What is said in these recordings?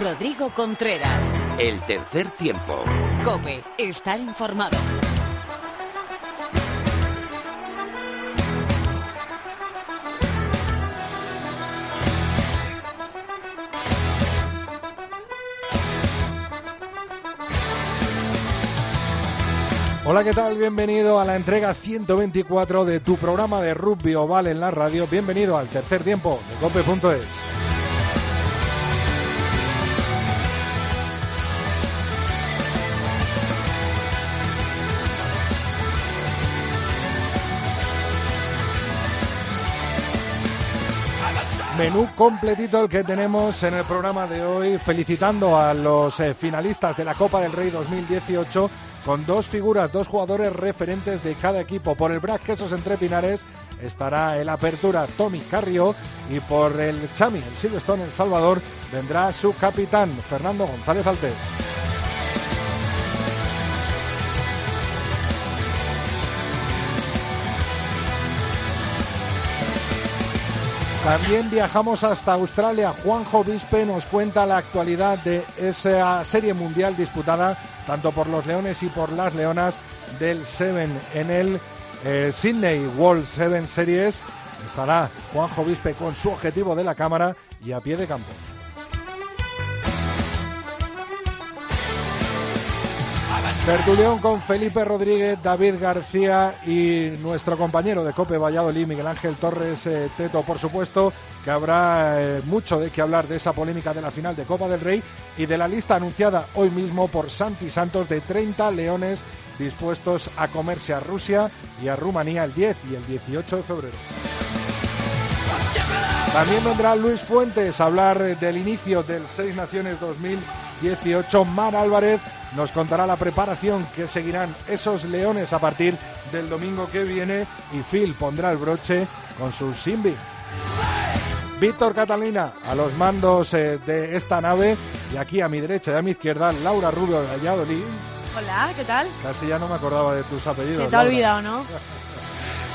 Rodrigo Contreras. El tercer tiempo. Cope, estar informado. Hola, ¿qué tal? Bienvenido a la entrega 124 de tu programa de rugby oval en la radio. Bienvenido al tercer tiempo de cope.es. Menú completito el que tenemos en el programa de hoy, felicitando a los eh, finalistas de la Copa del Rey 2018 con dos figuras, dos jugadores referentes de cada equipo. Por el Brac Quesos Entre Pinares estará el Apertura Tommy Carrió y por el Chami, el Silverstone El Salvador, vendrá su capitán Fernando González Altés. También viajamos hasta Australia. Juanjo Vispe nos cuenta la actualidad de esa serie mundial disputada tanto por los Leones y por las Leonas del Seven en el eh, Sydney World Seven Series. Estará Juanjo Vispe con su objetivo de la cámara y a pie de campo. Tertulión con Felipe Rodríguez, David García y nuestro compañero de Cope Valladolid, Miguel Ángel Torres eh, Teto, por supuesto, que habrá eh, mucho de qué hablar de esa polémica de la final de Copa del Rey y de la lista anunciada hoy mismo por Santi Santos de 30 leones dispuestos a comerse a Rusia y a Rumanía el 10 y el 18 de febrero. También vendrá Luis Fuentes a hablar del inicio del Seis Naciones 2018. Mar Álvarez nos contará la preparación que seguirán esos leones a partir del domingo que viene y Phil pondrá el broche con su Simbi. Víctor Catalina a los mandos eh, de esta nave y aquí a mi derecha y a mi izquierda Laura Rubio de Valladolid. Hola, ¿qué tal? Casi ya no me acordaba de tus apellidos. Se te ha olvidado, ¿no?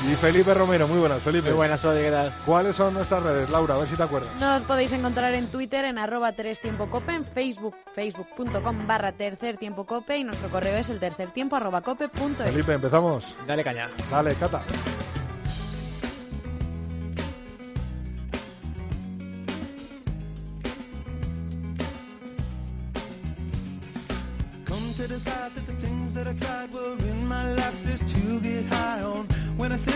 Y Felipe Romero, muy buenas, Felipe. Muy buenas, ¿qué tal? ¿Cuáles son nuestras redes, Laura? A ver si te acuerdas. Nos podéis encontrar en Twitter en arroba 3 tiempo cope, en Facebook, facebook.com barra tercer tiempo cope y nuestro correo es el tercer tiempo arroba cope punto es. Felipe, empezamos. Dale caña. Dale, Cata.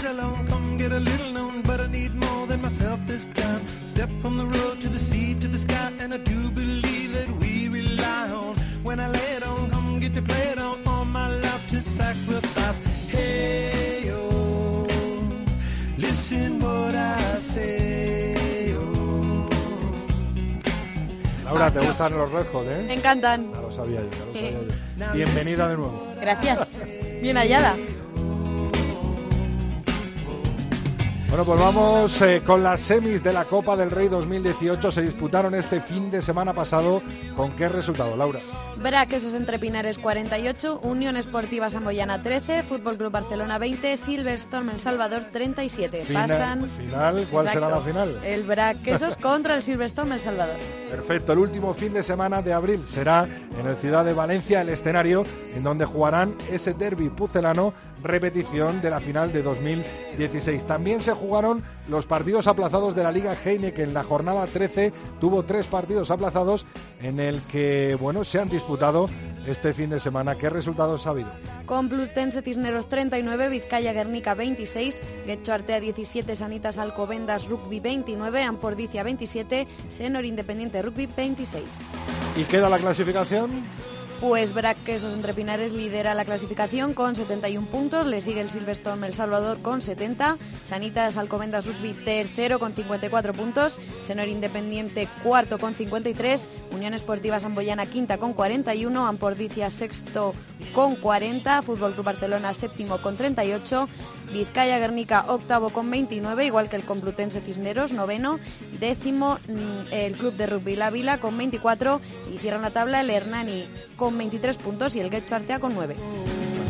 Alone, come get a little known, but I need more than myself this time. Step from the road to the sea to the sky, and I do believe that we rely on. When I lay it on, come get to play it on, all my life to sacrifice. Hey, oh, listen what I say, oh. Laura, ¿te gustan los Hot, eh? Me encantan. Ya lo sabía yo, ya lo sabía yo. Bienvenida de nuevo. Gracias. Bien hallada. Bueno, pues vamos eh, con las semis de la Copa del Rey 2018. Se disputaron este fin de semana pasado. ¿Con qué resultado, Laura? Braquesos entre Pinares 48, Unión Esportiva Samboyana 13, Fútbol Club Barcelona 20, Silverstone El Salvador 37. Fina- Pasan. final, ¿cuál será la final? El Braquesos contra el Silverstone El Salvador. Perfecto, el último fin de semana de abril será en el Ciudad de Valencia el escenario en donde jugarán ese derby pucelano, repetición de la final de 2016. También se jugaron los partidos aplazados de la Liga Heineken. En la jornada 13 tuvo tres partidos aplazados en el que, bueno, se han disputado este fin de semana. ¿Qué resultados ha habido? Complutense Cisneros 39, Vizcaya Guernica 26, Guecho Artea 17, Sanitas Alcobendas Rugby 29, Ampordicia 27, Senor Independiente Rugby 26. ¿Y queda la clasificación? Pues Braquesos entre Pinares lidera la clasificación con 71 puntos, le sigue el Silverstone El Salvador con 70, Sanitas Alcobendas Rugby tercero con 54 puntos, Senor Independiente cuarto con 53, Unión Esportiva Samboyana quinta con 41, Ampordicia sexto con 40, Fútbol Club Barcelona séptimo con 38, Vizcaya Guernica octavo con 29, igual que el Complutense Cisneros noveno, décimo mm, el Club de Rugby La Vila con 24 y cierra la tabla el Hernani con 23 puntos y el Guecho Artea con 9.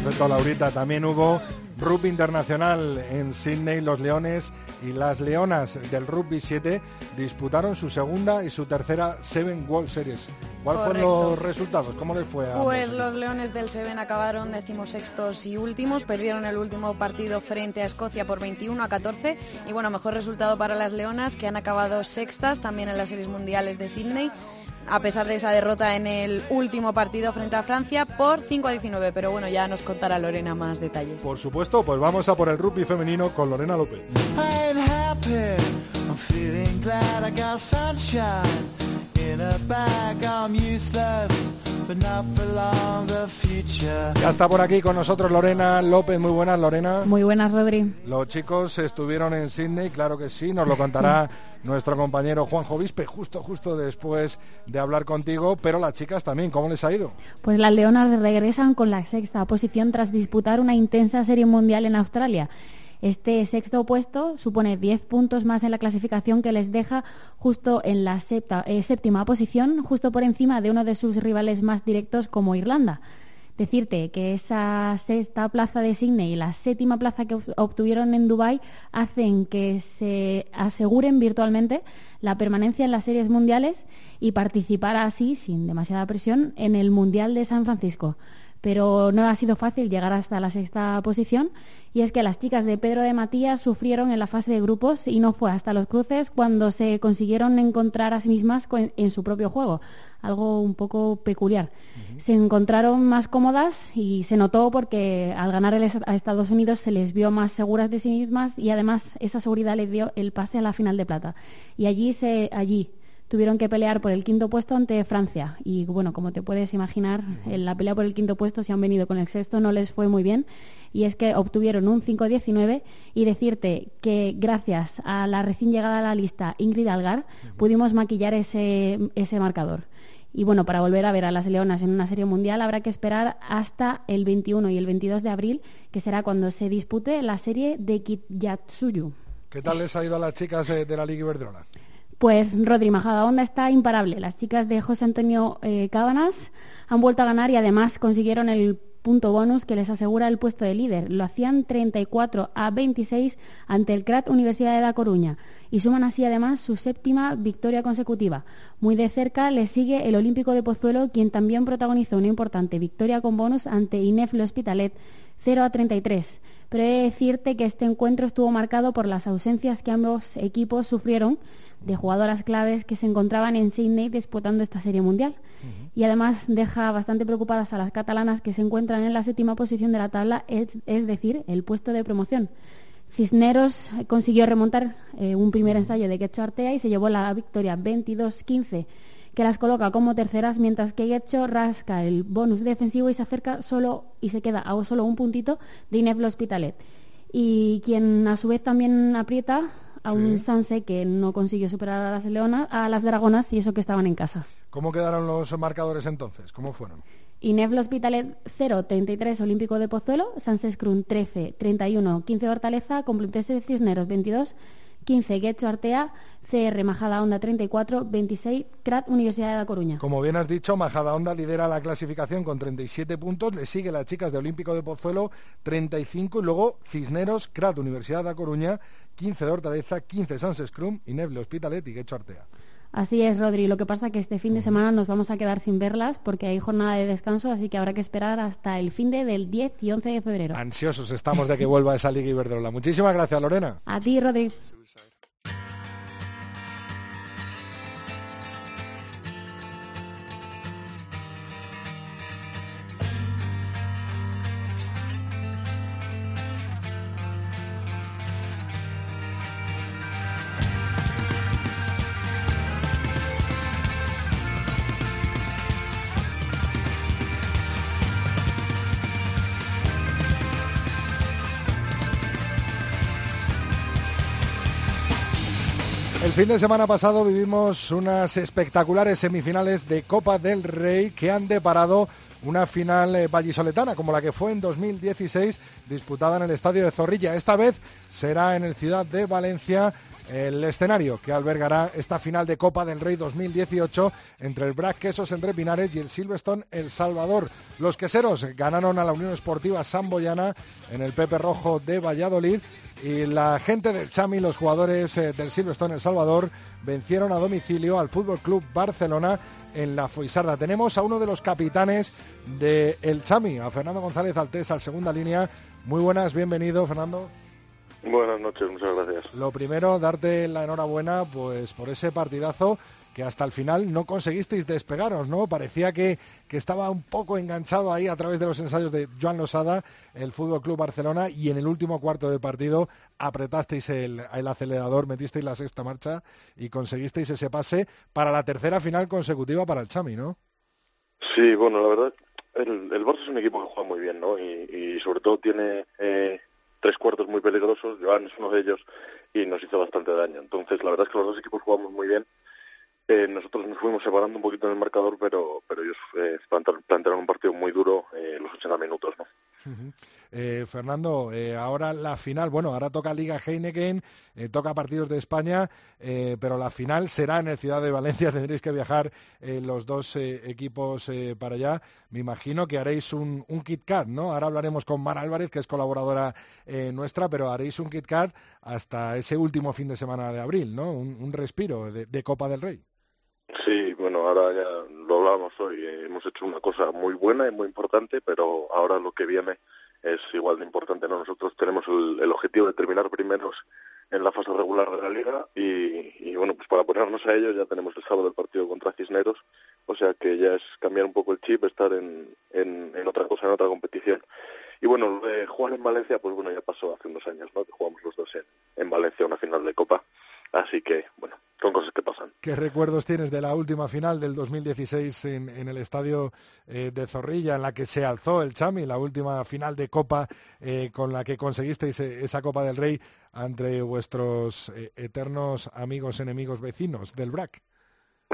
Perfecto, Laurita. También hubo Rugby Internacional en Sydney, los Leones y las Leonas del Rugby 7 disputaron su segunda y su tercera Seven World Series. ¿Cuáles fueron los resultados? ¿Cómo les fue a Pues ambos? los Leones del Seven acabaron decimosextos y últimos, perdieron el último partido frente a Escocia por 21 a 14 y bueno, mejor resultado para las Leonas que han acabado sextas también en las series mundiales de Sydney. A pesar de esa derrota en el último partido frente a Francia por 5 a 19, pero bueno, ya nos contará Lorena más detalles. Por supuesto, pues vamos a por el rugby femenino con Lorena López. I ain't happy. I'm Ya está por aquí con nosotros Lorena López. Muy buenas, Lorena. Muy buenas, Rodri. Los chicos estuvieron en Sydney, claro que sí, nos lo contará nuestro compañero Juanjo Vispe justo justo después de hablar contigo, pero las chicas también, ¿cómo les ha ido? Pues las Leonas regresan con la sexta posición tras disputar una intensa serie mundial en Australia. Este sexto puesto supone 10 puntos más en la clasificación que les deja justo en la eh, séptima posición, justo por encima de uno de sus rivales más directos como Irlanda. Decirte que esa sexta plaza de Sydney y la séptima plaza que ob- obtuvieron en Dubái hacen que se aseguren virtualmente la permanencia en las series mundiales y participar así, sin demasiada presión, en el Mundial de San Francisco. Pero no ha sido fácil llegar hasta la sexta posición y es que las chicas de Pedro de Matías sufrieron en la fase de grupos y no fue hasta los cruces cuando se consiguieron encontrar a sí mismas en su propio juego, algo un poco peculiar. Se encontraron más cómodas y se notó porque al ganar a Estados Unidos se les vio más seguras de sí mismas y además esa seguridad les dio el pase a la final de plata. Y allí se allí tuvieron que pelear por el quinto puesto ante Francia. Y bueno, como te puedes imaginar, en la pelea por el quinto puesto, si han venido con el sexto, no les fue muy bien. Y es que obtuvieron un 5-19 y decirte que gracias a la recién llegada a la lista Ingrid Algar pudimos maquillar ese, ese marcador. Y bueno, para volver a ver a las Leonas en una serie mundial habrá que esperar hasta el 21 y el 22 de abril, que será cuando se dispute la serie de Kiyatsuyu. ¿Qué tal les ha ido a las chicas eh, de la Liga Iberdrola? Pues Rodri Majadahonda está imparable. Las chicas de José Antonio eh, Cábanas han vuelto a ganar y además consiguieron el punto bonus que les asegura el puesto de líder. Lo hacían 34 a 26 ante el CRAT Universidad de La Coruña y suman así además su séptima victoria consecutiva. Muy de cerca le sigue el Olímpico de Pozuelo, quien también protagonizó una importante victoria con bonus ante INEF Le Hospitalet 0 a 33. Pero he de decirte que este encuentro estuvo marcado por las ausencias que ambos equipos sufrieron de jugadoras claves que se encontraban en Sydney disputando esta serie mundial. Y además deja bastante preocupadas a las catalanas que se encuentran en la séptima posición de la tabla, es, es decir, el puesto de promoción. Cisneros eh, consiguió remontar eh, un primer ensayo de Quecho Artea y se llevó la victoria 22-15 que las coloca como terceras, mientras que Guecho rasca el bonus defensivo y se acerca solo y se queda a solo un puntito de Inef Le Hospitalet. Y quien a su vez también aprieta a un Sanse que no consiguió superar a las Leonas, a las Dragonas y eso que estaban en casa. ¿Cómo quedaron los marcadores entonces? ¿Cómo fueron? Inef Le Hospitalet 0, 33 Olímpico de Pozuelo, Sanses Crun 13, 31, 15 Hortaleza, Complutense de Cisneros 22, 15 Guecho Artea, CR Majada Onda 34, 26 CRAT Universidad de La Coruña. Como bien has dicho, Majadahonda lidera la clasificación con 37 puntos, le sigue las chicas de Olímpico de Pozuelo 35 y luego Cisneros, Crat, Universidad de La Coruña, 15 de Hortaleza, 15 Sans Scrum, Ineble Hospitalet y Guecho Artea. Así es, Rodri. Lo que pasa es que este fin de semana nos vamos a quedar sin verlas porque hay jornada de descanso, así que habrá que esperar hasta el fin de del 10 y 11 de febrero. Ansiosos estamos de que vuelva esa Liga Iberdrola. Muchísimas gracias, Lorena. A ti, Rodri. Fin de semana pasado vivimos unas espectaculares semifinales de Copa del Rey que han deparado una final eh, vallisoletana como la que fue en 2016 disputada en el Estadio de Zorrilla. Esta vez será en el Ciudad de Valencia el escenario que albergará esta final de Copa del Rey 2018 entre el Brac Quesos entre Pinares y el Silverstone El Salvador. Los queseros ganaron a la Unión Esportiva Samboyana en el Pepe Rojo de Valladolid y la gente del Chami, los jugadores eh, del Silverstone El Salvador, vencieron a domicilio al Fútbol Club Barcelona en la Foisarda. Tenemos a uno de los capitanes del El Chami, a Fernando González Altés, al segunda línea. Muy buenas, bienvenido, Fernando. Buenas noches, muchas gracias. Lo primero, darte la enhorabuena pues por ese partidazo que hasta el final no conseguisteis despegaros, ¿no? Parecía que, que estaba un poco enganchado ahí a través de los ensayos de Joan Losada, el Fútbol Club Barcelona, y en el último cuarto de partido apretasteis el, el acelerador, metisteis la sexta marcha y conseguisteis ese pase para la tercera final consecutiva para el Chami, ¿no? Sí, bueno, la verdad, el, el Barça es un equipo que juega muy bien, ¿no? Y, y sobre todo tiene eh, tres cuartos muy peligrosos, Joan es uno de ellos y nos hizo bastante daño. Entonces, la verdad es que los dos equipos jugamos muy bien. Eh, nosotros nos fuimos separando un poquito en el marcador, pero, pero ellos eh, plantearon un partido muy duro eh, los 80 minutos, ¿no? Eh, Fernando, eh, ahora la final, bueno, ahora toca Liga Heineken, eh, toca partidos de España, pero la final será en el Ciudad de Valencia, tendréis que viajar los dos equipos para allá. Me imagino que haréis un, Kit Kat, ¿no? Ahora hablaremos con Mar Álvarez, que es colaboradora nuestra, pero haréis un Kit Kat hasta ese último fin de semana de abril, ¿no? Un, respiro de Copa del Rey. Sí, bueno, ahora ya lo hablábamos hoy. eh, hemos hecho una cosa muy buena y muy importante, pero ahora lo que viene es igual de importante. ¿no? Nosotros tenemos el, el objetivo de terminar primeros en la fase regular de la liga y, y, bueno, pues para ponernos a ello ya tenemos el sábado el partido contra Cisneros, o sea que ya es cambiar un poco el chip, estar en, en, otra cosa, en otra competición. Y bueno, de jugar en Valencia, pues bueno, ya pasó hace unos años, ¿no? Que jugamos los dos en, en Valencia una final de Copa. Así que, bueno, son cosas que pasan. ¿Qué recuerdos tienes de la última final del 2016 en, en el estadio eh, de Zorrilla, en la que se alzó el Chami, la última final de Copa eh, con la que conseguisteis eh, esa Copa del Rey entre vuestros eh, eternos amigos, enemigos, vecinos del BRAC?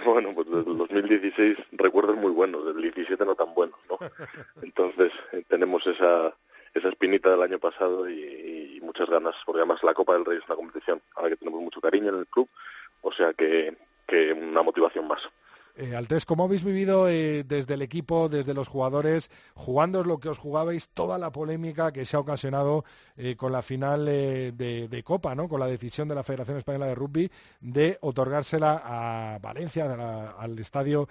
Bueno, pues desde el 2016 recuerdos muy buenos, del 17 no tan buenos, ¿no? Entonces tenemos esa esa espinita del año pasado y, muchas ganas, porque además la Copa del Rey es una competición a la que tenemos mucho cariño en el club, o sea que, que una motivación más. Eh, Altés, ¿cómo habéis vivido eh, desde el equipo, desde los jugadores, jugando lo que os jugabais, toda la polémica que se ha ocasionado eh, con la final eh, de, Copa, ¿no? con la decisión de la Federación Española de Rugby de otorgársela a Valencia, al Estadio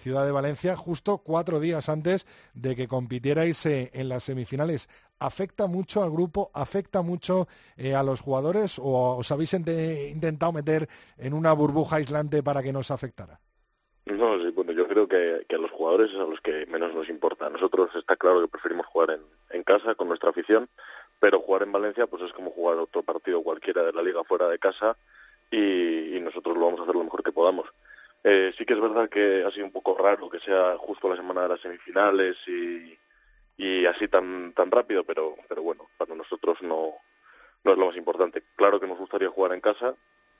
Ciudad de Valencia, justo cuatro días antes de que compitierais en las semifinales? ¿Afecta mucho al grupo? ¿Afecta mucho a los jugadores? ¿O os habéis intentado meter en una burbuja aislante para que no os afectara? No, sí, bueno, yo creo que, que a los jugadores es a los que menos nos importa. Nosotros está claro que preferimos jugar en, en casa con nuestra afición, pero jugar en Valencia pues es como jugar otro partido cualquiera de la liga fuera de casa y, y nosotros lo vamos a hacer lo mejor que podamos. Eh, sí que es verdad que ha sido un poco raro que sea justo la semana de las semifinales y, y así tan tan rápido, pero pero bueno, para nosotros no no es lo más importante. Claro que nos gustaría jugar en casa,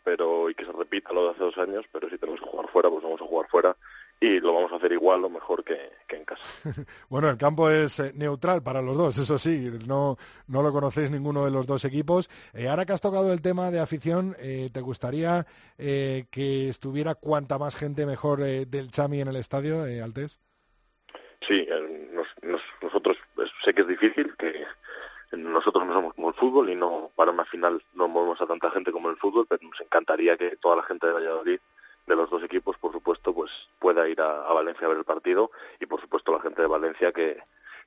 pero y que se repita lo de hace dos años, pero si tenemos que jugar fuera, pues vamos a jugar fuera y lo vamos a hacer igual o mejor que, que en casa. Bueno, el campo es eh, neutral para los dos, eso sí, no, no lo conocéis ninguno de los dos equipos. Eh, ahora que has tocado el tema de afición, eh, ¿te gustaría eh, que estuviera cuanta más gente mejor del Chami en el estadio, eh, Altés? Sí, eh, nos- nos- nosotros sé que es difícil, que nosotros no somos como el fútbol y no para una final no movemos a tanta gente como el fútbol, pero nos encantaría que toda la gente de Valladolid, de los dos equipos, por supuesto, pues pueda ir a, a Valencia a ver el partido y por supuesto la gente de Valencia que,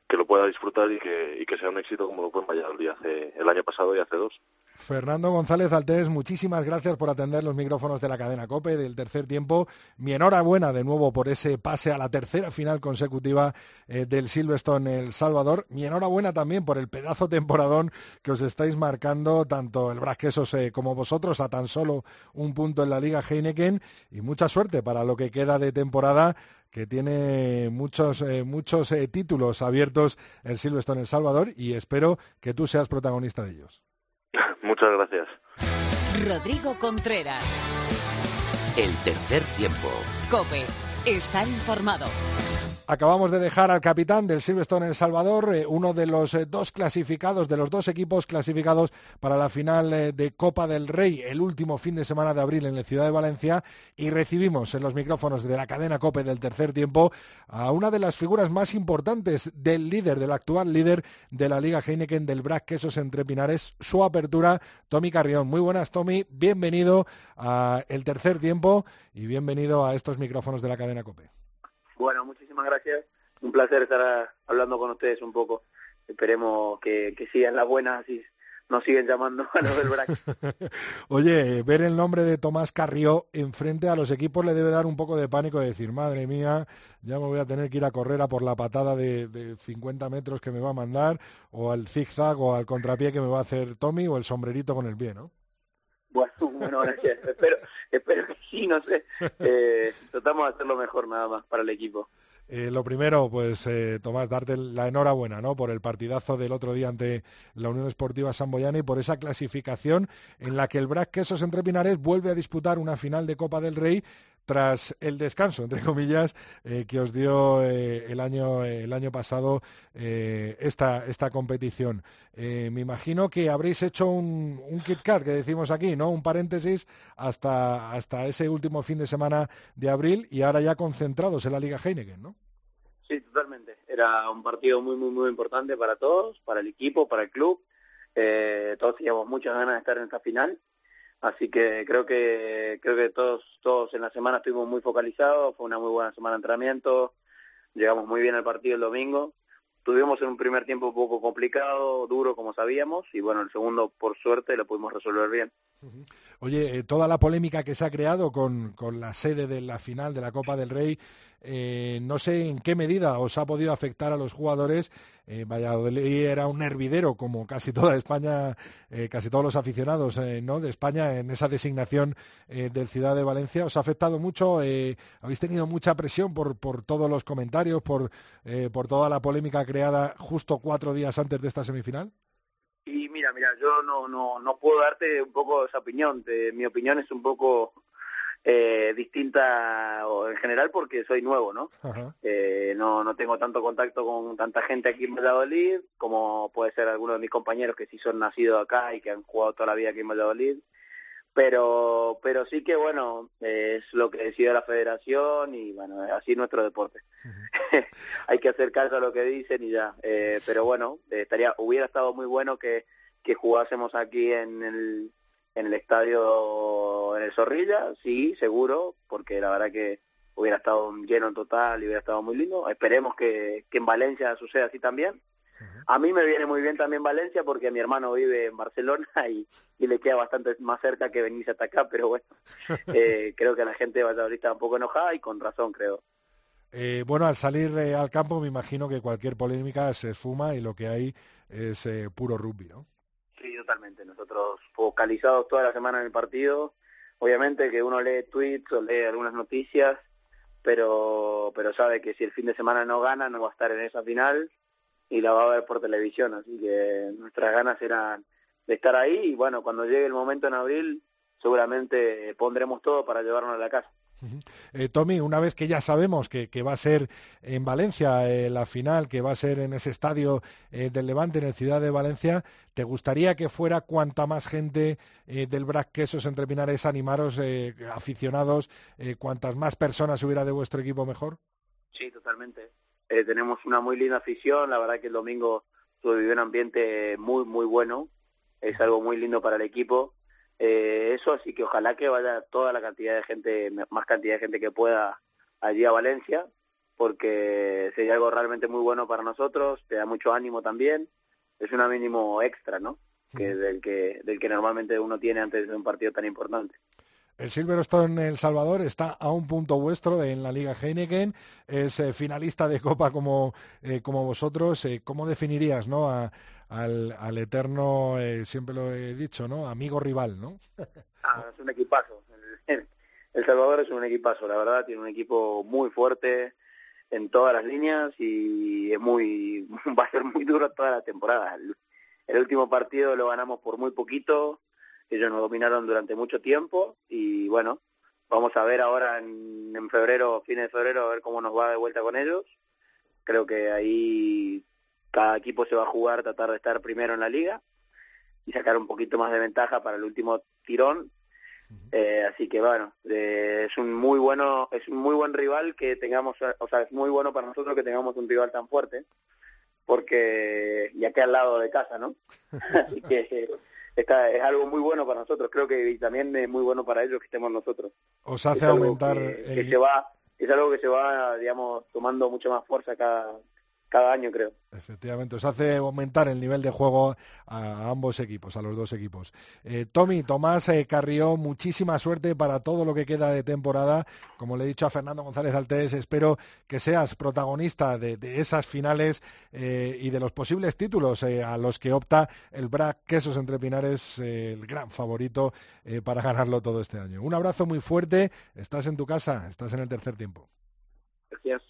que lo pueda disfrutar y que, y que sea un éxito como lo fue en Valladolid hace el año pasado y hace dos. Fernando González Altés, muchísimas gracias por atender los micrófonos de la cadena COPE del tercer tiempo. Mi enhorabuena de nuevo por ese pase a la tercera final consecutiva eh, del Silverstone El Salvador. Mi enhorabuena también por el pedazo temporadón que os estáis marcando tanto el Brasquesos eh, como vosotros a tan solo un punto en la Liga Heineken y mucha suerte para lo que queda de temporada que tiene muchos eh, muchos títulos abiertos el Silverstone El Salvador y espero que tú seas protagonista de ellos. Muchas gracias. Rodrigo Contreras. El tercer tiempo. Cope. Estar informado. Acabamos de dejar al capitán del Silverstone El Salvador, eh, uno de los eh, dos clasificados, de los dos equipos clasificados para la final eh, de Copa del Rey, el último fin de semana de abril en la ciudad de Valencia, y recibimos en los micrófonos de la cadena COPE del tercer tiempo a una de las figuras más importantes del líder, del actual líder de la Liga Heineken del BRAC Quesos Entre Pinares, su apertura, Tommy Carrión. Muy buenas, Tommy, bienvenido a el tercer tiempo y bienvenido a estos micrófonos de la cadena COPE. Bueno, muchísimas gracias. Un placer estar hablando con ustedes un poco. Esperemos que, sigan las buenas y nos siguen llamando a los del BRAC. Oye, ver el nombre de Tomás Carrió enfrente a los equipos le debe dar un poco de pánico de decir, madre mía, ya me voy a tener que ir a correr a por la patada de, de 50 metros que me va a mandar, o al zigzag o al contrapié que me va a hacer Tommy, o el sombrerito con el pie, ¿no? Bueno, bueno, espero, espero que sí, no sé. Eh, tratamos de hacerlo mejor nada más para el equipo. Eh, lo primero, pues eh, Tomás, darte la enhorabuena ¿no? por el partidazo del otro día ante la Unión Esportiva Samboyana y por esa clasificación en la que el BRAC Quesos Entre Pinares vuelve a disputar una final de Copa del Rey tras el descanso, entre comillas, eh, que os dio eh, el, año, el año pasado eh, esta, esta competición. Me imagino que habréis hecho un, un Kit Kat, que decimos aquí, ¿no? Un paréntesis hasta, hasta ese último fin de semana de abril y ahora ya concentrados en la Liga Heineken, ¿no? Sí, totalmente. Era un partido muy, muy, muy importante para todos, para el equipo, para el club. Todos teníamos muchas ganas de estar en esta final Así que creo que creo que todos todos en la semana estuvimos muy focalizados, fue una muy buena semana de entrenamiento, llegamos muy bien al partido el domingo. Tuvimos en un primer tiempo un poco complicado, duro como sabíamos, y bueno, el segundo por suerte lo pudimos resolver bien. Oye, eh, toda la polémica que se ha creado con, con la sede de la final de la Copa del Rey, eh, no sé en qué medida os ha podido afectar a los jugadores. Eh, Valladolid era un hervidero, como casi toda España, eh, casi todos los aficionados ¿no? de España en esa designación del Ciudad de Valencia. ¿Os ha afectado mucho? ¿Habéis tenido mucha presión por, por todos los comentarios, por, por toda la polémica creada justo cuatro días antes de esta semifinal? Y mira, mira, yo no no no puedo darte un poco esa opinión. De, mi opinión es un poco eh, distinta o en general porque soy nuevo, ¿no? Eh, no no tengo tanto contacto con tanta gente aquí en Valladolid como puede ser algunos de mis compañeros que sí son nacidos acá y que han jugado toda la vida aquí en Valladolid. Pero pero sí que bueno, es lo que decide la federación y bueno, así es nuestro deporte. Hay que hacer caso a lo que dicen y ya. Eh, pero bueno, eh, estaría hubiera estado muy bueno que que jugásemos aquí en el en el estadio en el Zorrilla, sí, seguro, porque la verdad que hubiera estado lleno en total y hubiera estado muy lindo. Esperemos que, que en Valencia suceda así también. A mí me viene muy bien también Valencia porque mi hermano vive en Barcelona y, y le queda bastante más cerca que venirse hasta acá, pero bueno, eh, creo que la gente de Valladolid está un poco enojada y con razón, creo. Eh, bueno, al salir eh, al campo me imagino que cualquier polémica se esfuma y lo que hay es eh, puro rugby, ¿no? Sí, totalmente. Nosotros focalizados toda la semana en el partido. Obviamente que uno lee tweets o lee algunas noticias, pero pero sabe que si el fin de semana no gana, no va a estar en esa final y la va a ver por televisión. Así que nuestras ganas eran de estar ahí y bueno, cuando llegue el momento en abril, seguramente pondremos todo para llevarnos a la casa. Eh, Tommy, una vez que ya sabemos que, que va a ser en Valencia eh, la final, que va a ser en ese estadio eh, del Levante, en el Ciudad de Valencia, ¿te gustaría que fuera cuanta más gente eh, del Brac Quesos entre Pinares, animaros, eh, aficionados, eh, cuantas más personas hubiera de vuestro equipo mejor? Sí, totalmente. Eh, tenemos una muy linda afición, la verdad que el domingo tuve vivió un ambiente muy, muy bueno, es algo muy lindo para el equipo. Eh, eso, así que ojalá que vaya toda la cantidad de gente, más cantidad de gente que pueda allí a Valencia, porque sería algo realmente muy bueno para nosotros, te da mucho ánimo también, es un mínimo extra, ¿no? Que del que del que normalmente uno tiene antes de un partido tan importante. El Silverstone El Salvador está a un punto vuestro de, en la Liga Heineken, es eh, finalista de Copa como, eh, como vosotros. Eh, ¿Cómo definirías ¿no? a, al, eterno, siempre lo he dicho, ¿no? amigo rival? ¿no? Ah, es un equipazo. El, Salvador es un equipazo, la verdad, tiene un equipo muy fuerte en todas las líneas y es muy va a ser muy duro toda la temporada. El último partido lo ganamos por muy poquito, ellos nos dominaron durante mucho tiempo y bueno, vamos a ver ahora en, en febrero, fines de febrero, a ver cómo nos va de vuelta con ellos. Creo que ahí cada equipo se va a jugar, tratar de estar primero en la liga y sacar un poquito más de ventaja para el último tirón. Eh, así que bueno, eh, es un muy bueno, es un muy buen rival que tengamos, o sea, es muy bueno para nosotros que tengamos un rival tan fuerte, porque ya que al lado de casa, ¿no? así que está, es algo muy bueno para nosotros, creo que y también es muy bueno para ellos que estemos nosotros. Os hace Es aumentar que, el- que se va, es algo que se va, digamos, tomando mucho más fuerza cada, cada año, creo. Efectivamente, os hace aumentar el nivel de juego a ambos equipos, a los dos equipos. Eh, Tommy, Tomás eh, Carrió, muchísima suerte para todo lo que queda de temporada. Como le he dicho a Fernando González Altés, espero que seas protagonista de, de esas finales eh, y de los posibles títulos eh, a los que opta el BRAC Quesos Entre Pinares, el gran favorito para ganarlo todo este año. Un abrazo muy fuerte, estás en tu casa, estás en el tercer tiempo. Gracias.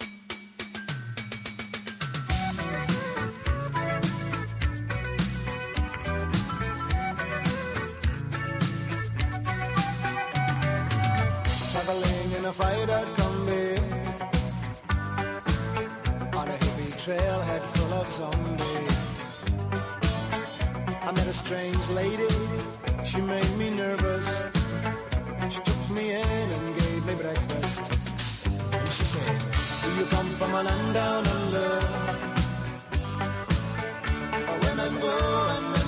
Traveling in a fighter on a hippie trailhead full of zombies. I met a strange lady, she made me nervous. She took me in and gave me breakfast. And she said, Do you come from a land down under? Where women go and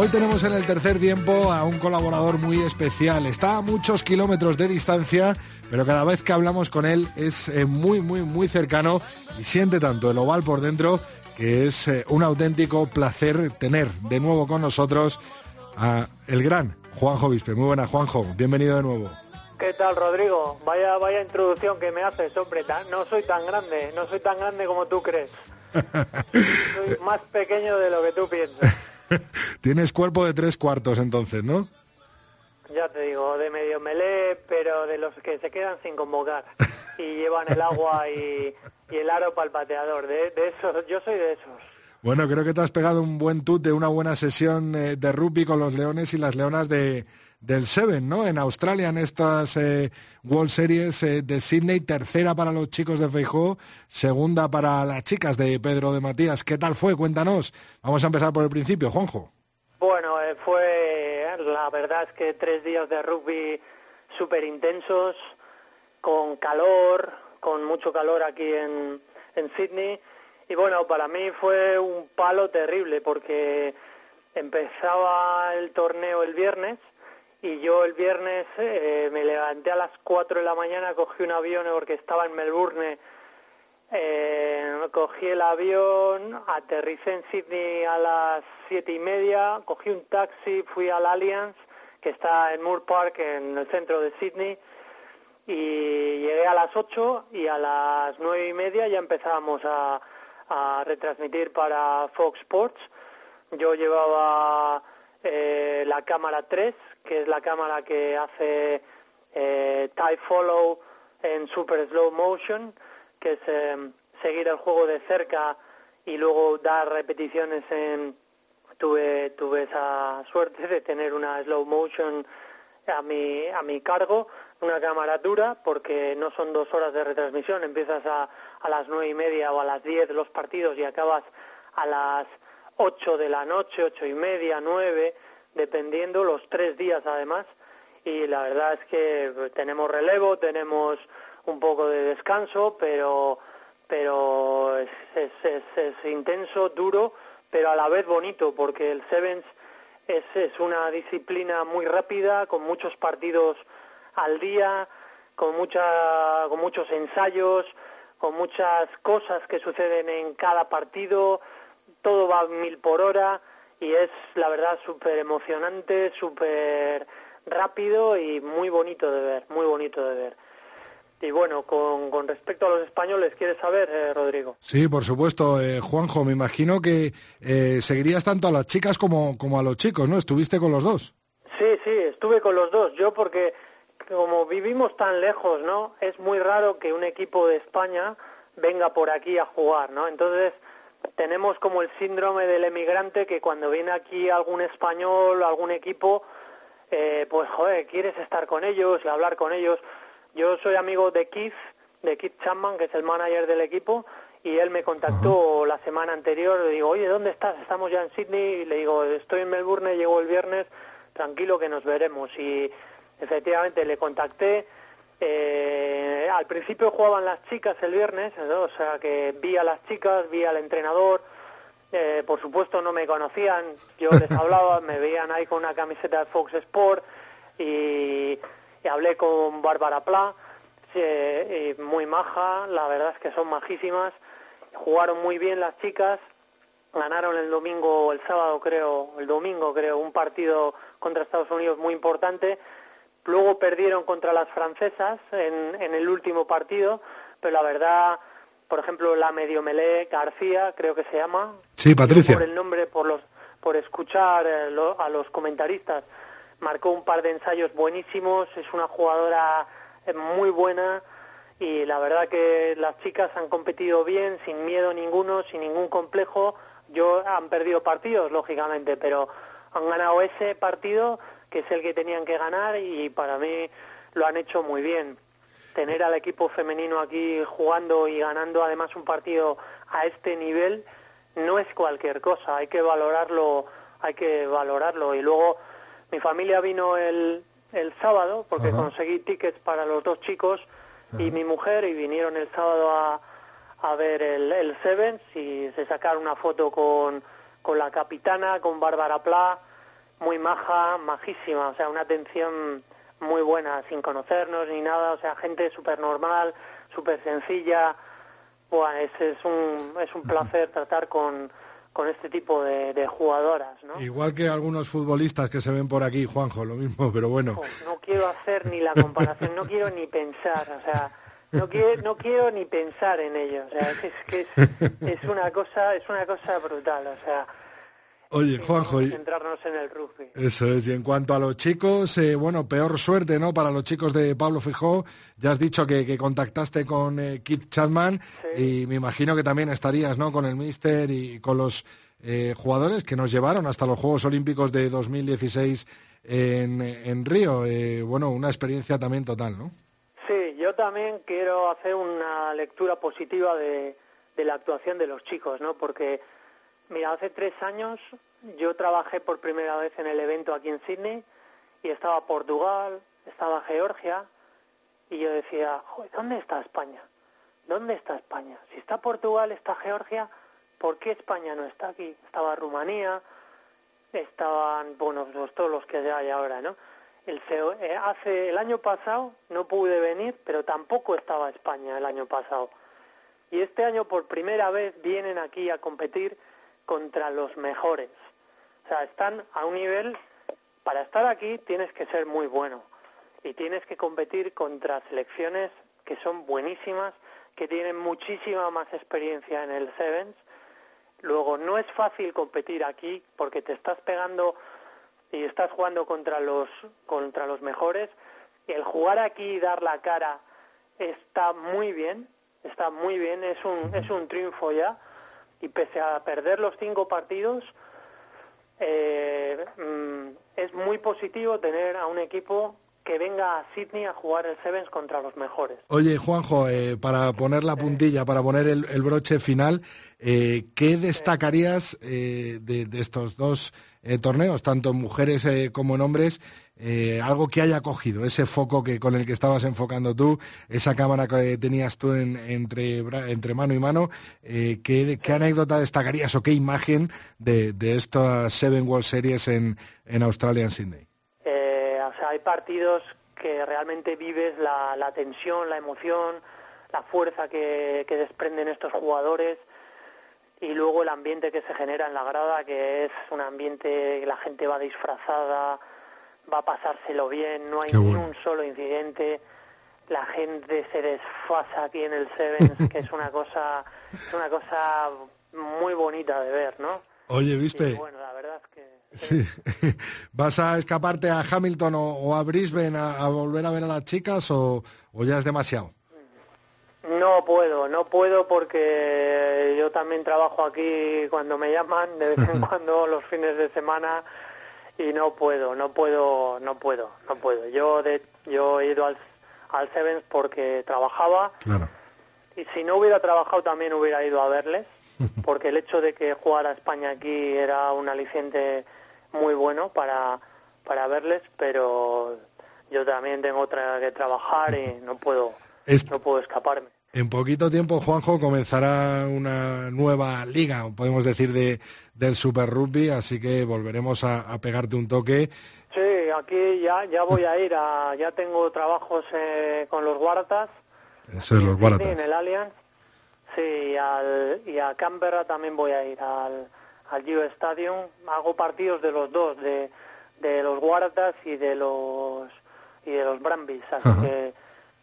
Hoy tenemos en el tercer tiempo a un colaborador muy especial. Está a muchos kilómetros de distancia, pero cada vez que hablamos con él es eh, muy, muy, muy cercano y siente tanto el oval por dentro que es eh, un auténtico placer tener de nuevo con nosotros a el gran Juanjo Vispe. Muy buena, Juanjo. Bienvenido de nuevo. ¿Qué tal, Rodrigo? Vaya, vaya introducción que me haces, hombre. No soy tan grande, no soy tan grande como tú crees. Soy más pequeño de lo que tú piensas. Tienes cuerpo de tres cuartos entonces, ¿no? Ya te digo, de medio melé, pero de los que se quedan sin convocar y llevan el agua y, y el aro para el pateador. De, de esos, yo soy de esos. Bueno, creo que te has pegado un buen tut de una buena sesión eh, de rugby con los leones y las leonas de, del Seven, ¿no? En Australia, en estas eh, World Series eh, de Sydney, tercera para los chicos de Feijó, segunda para las chicas de Pedro de Matías. ¿Qué tal fue? Cuéntanos. Vamos a empezar por el principio, Juanjo. Bueno, eh, fue, la verdad es que tres días de rugby súper intensos, con calor, con mucho calor aquí en, en Sydney. Y bueno, para mí fue un palo terrible porque empezaba el torneo el viernes y yo el viernes eh, me levanté a las 4 de la mañana, cogí un avión porque estaba en Melbourne eh, cogí el avión, aterricé en Sydney a las siete y media, cogí un taxi, fui al Allianz, que está en Moore Park, en el centro de Sydney, y llegué a las ocho y a las nueve y media ya empezábamos a, a retransmitir para Fox Sports. Yo llevaba eh, la cámara 3, que es la cámara que hace eh, follow en super slow motion, que es eh, seguir el juego de cerca y luego dar repeticiones en tuve tuve esa suerte de tener una slow motion a mi a mi cargo una cámara dura porque no son dos horas de retransmisión empiezas a, a las nueve y media o a las diez los partidos y acabas a las ocho de la noche ocho y media nueve dependiendo los tres días además y la verdad es que tenemos relevo tenemos un poco de descanso, pero pero es, es, es, es intenso, duro, pero a la vez bonito, porque el Sevens es, es una disciplina muy rápida, con muchos partidos al día, con, mucha, con muchos ensayos, con muchas cosas que suceden en cada partido, todo va mil por hora y es la verdad súper emocionante, súper rápido y muy bonito de ver, muy bonito de ver. Y bueno, con, con respecto a los españoles, ¿quieres saber, eh, Rodrigo? Sí, por supuesto, eh, Juanjo. Me imagino que eh, seguirías tanto a las chicas como, como a los chicos, ¿no? Estuviste con los dos. Sí, sí, estuve con los dos. Yo porque como vivimos tan lejos, ¿no? Es muy raro que un equipo de España venga por aquí a jugar, ¿no? Entonces tenemos como el síndrome del emigrante que cuando viene aquí algún español, algún equipo, eh, pues joder, quieres estar con ellos y hablar con ellos. Yo soy amigo de Keith, de Keith Chapman, que es el manager del equipo, y él me contactó la semana anterior, le digo, oye, ¿dónde estás? Estamos ya en Sydney, y le digo, estoy en Melbourne, llego el viernes, tranquilo que nos veremos. Y efectivamente le contacté, eh, al principio jugaban las chicas el viernes, o sea que vi a las chicas, vi al entrenador, eh, por supuesto no me conocían, yo les hablaba, me veían ahí con una camiseta de Fox Sport y, y hablé con Bárbara Pla, eh, y muy maja, la verdad es que son majísimas, jugaron muy bien las chicas, ganaron el domingo, el sábado creo, el domingo creo, un partido contra Estados Unidos muy importante, luego perdieron contra las francesas en, en el último partido, pero la verdad, por ejemplo, la medio melé García, creo que se llama, Sí, Patricia. por el nombre, por los, por escuchar eh, a los comentaristas, marcó un par de ensayos buenísimos, es una jugadora eh, muy buena y la verdad que las chicas han competido bien, sin miedo ninguno, sin ningún complejo. Yo han perdido partidos, lógicamente, pero han ganado ese partido que es el que tenían que ganar y para mí lo han hecho muy bien. Tener al equipo femenino aquí jugando y ganando además un partido a este nivel no es cualquier cosa, hay que valorarlo, hay que valorarlo y luego mi familia vino el, el sábado porque Ajá. conseguí tickets para los dos chicos y mi mujer y vinieron el sábado a, a ver el, el Sevens y se sacaron una foto con, con la capitana, con Bárbara Pla, muy maja, majísima, o sea, una atención muy buena, sin conocernos ni nada, o sea, gente súper normal, súper sencilla. Buah, es, es, un, es un placer tratar con, con este tipo de, de jugadoras, ¿no? Igual que algunos futbolistas que se ven por aquí, Juanjo, lo mismo, pero bueno. Uf, no quiero hacer ni la comparación, no quiero ni pensar, o sea, no quiero, no quiero ni pensar en ello, o sea, es, es que es, es una cosa, es una cosa brutal, o sea, Oye, Juanjo, y- centrarnos en el rugby. Eso es, y en cuanto a los chicos, eh, bueno, peor suerte, ¿no? Para los chicos de Pablo Fijó, ya has dicho que, que contactaste con eh, Keith Chapman y me imagino que también estarías, ¿no? Con el Mister y con los eh, jugadores que nos llevaron hasta los Juegos Olímpicos de 2016 en, en Río. Eh, bueno, una experiencia también total, ¿no? Sí, yo también quiero hacer una lectura positiva de, de la actuación de los chicos, ¿no? Porque, mira, hace tres años yo trabajé por primera vez en el evento aquí en Sydney y estaba Portugal, estaba Georgia y yo decía, "Joder, ¿dónde está España? ¿Dónde está España? Si está Portugal, está Georgia, ¿por qué España no está aquí? Estaba Rumanía, estaban, bueno, todos los que hay ahora, ¿no? El eh, hace el año pasado no pude venir, pero tampoco estaba España el año pasado. Y este año por primera vez vienen aquí a competir contra los mejores. O sea, están a un nivel para estar aquí tienes que ser muy bueno y tienes que competir contra selecciones que son buenísimas, que tienen muchísima más experiencia en el Sevens. Luego no es fácil competir aquí porque te estás pegando y estás jugando contra los contra los mejores. El jugar aquí y dar la cara está muy bien, está muy bien, es un es un triunfo ya y pese a perder los cinco partidos eh, mm, es muy positivo tener a un equipo que venga a Sydney a jugar el Sevens contra los mejores. Oye, Juanjo, eh, para poner la puntilla, para poner el, el broche final, eh, ¿qué destacarías de, de estos dos torneos, tanto en mujeres como en hombres? Eh, algo que haya cogido, ese foco que con el que estabas enfocando tú, esa cámara que tenías tú en- entre, entre mano y mano, eh, ¿qué, anécdota destacarías o qué imagen de, de estas Seven World Series en, en Australia, en Sydney? Eh, o sea, hay partidos que realmente vives la, la tensión, la emoción, la fuerza que, que desprenden estos jugadores y luego el ambiente que se genera en la grada, que es un ambiente que la gente va disfrazada, va a pasárselo bien, no hay Qué ni bueno. un solo incidente, la gente se desfasa aquí en el Sevens, que es una cosa, es una cosa muy bonita de ver, ¿no? Oye, ¿viste? Y bueno, la verdad es que Sí. ¿Vas a escaparte a Hamilton o, o a Brisbane a, a volver a ver a las chicas o, o ya es demasiado? No puedo, no puedo porque yo también trabajo aquí cuando me llaman, de vez en cuando los fines de semana y no puedo, no puedo, no puedo, no puedo. Yo de, yo he ido al, al Sevens porque trabajaba Claro. y si no hubiera trabajado también hubiera ido a verles porque el hecho de que jugara España aquí era un aliciente muy bueno para, para verles, pero yo también tengo otra que trabajar y no puedo, no puedo escaparme. En poquito tiempo, Juanjo, comenzará una nueva liga, podemos decir, de, del Super Rugby, así que volveremos a, a pegarte un toque. Sí, aquí ya, ya voy a ir, a, ya tengo trabajos eh, con los Waratahs, Eso es los Sí, baratas. en el Allianz. Sí, y, al, y a Canberra también voy a ir, al, al Geo Stadium. Hago partidos de los dos, de, de los Waratahs y de los y de los Brambis. Así Ajá. que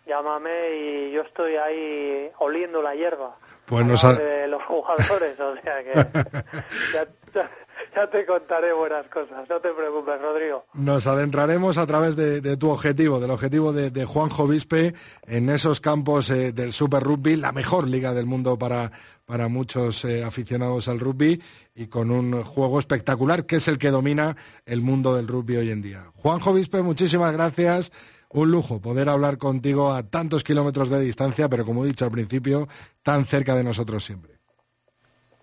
llámame y yo estoy ahí oliendo la hierba. Pues nos ha- de los jugadores, o sea que ya, ya- ya te contaré buenas cosas. No te preocupes, Rodrigo. Nos adentraremos a través de, de tu objetivo, del objetivo de, de Juanjo Vispe en esos campos eh, del Super Rugby, la mejor liga del mundo para, para muchos eh, aficionados al rugby y con un juego espectacular que es el que domina el mundo del rugby hoy en día. Juanjo Vispe, muchísimas gracias. Un lujo poder hablar contigo a tantos kilómetros de distancia, pero como he dicho al principio, tan cerca de nosotros siempre.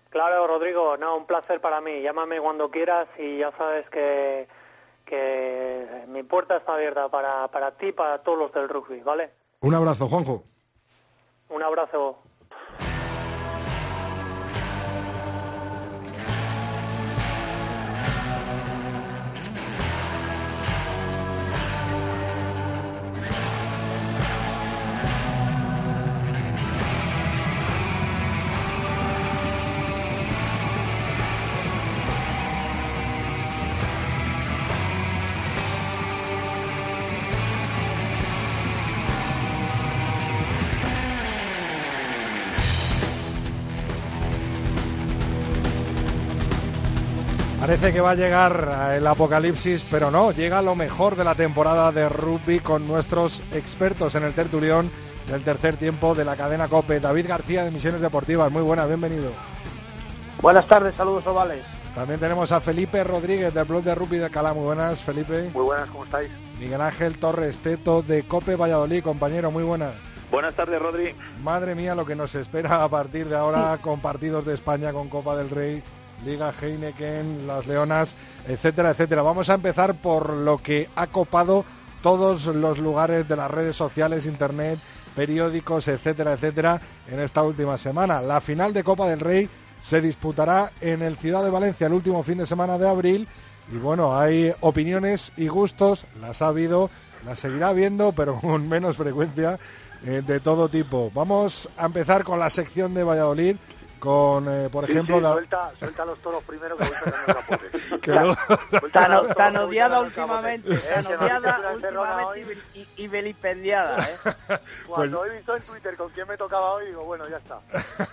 Claro, Rodrigo, no, un placer para mí. Llámame cuando quieras y ya sabes que, que mi puerta está abierta para, para ti y para todos los del rugby, ¿vale? Un abrazo, Juanjo. Un abrazo. Parece que va a llegar el apocalipsis, pero no, llega lo mejor de la temporada de rugby con nuestros expertos en el tertulión del tercer tiempo de la cadena COPE. David García de Misiones Deportivas, muy buenas, bienvenido. Buenas tardes, saludos ovales. También tenemos a Felipe Rodríguez del blog de rugby de Calá, muy buenas, Felipe. Muy buenas, ¿cómo estáis? Miguel Ángel Torres Teto de COPE Valladolid, compañero, muy buenas. Buenas tardes, Rodri. Madre mía, lo que nos espera a partir de ahora con partidos de España, con Copa del Rey, Liga Heineken, las Leonas, etcétera, etcétera. Vamos a empezar por lo que ha copado todos los lugares de las redes sociales, internet, periódicos, etcétera, etcétera, en esta última semana. La final de Copa del Rey se disputará en el Ciudad de Valencia el último fin de semana de abril. Y bueno, hay opiniones y gustos, las ha habido, las seguirá habiendo, pero con menos frecuencia eh, de todo tipo. Vamos a empezar con la sección de Valladolid, con, eh, por Sí, ejemplo, sí, la- suelta, suelta los toros primero que voy Suelta los Tan odiada sacando el capote. últimamente, Eh, tan odiada y, vilipendiada, ¿eh? Cuando he visto en Twitter con quién me tocaba hoy, digo, bueno, ya está.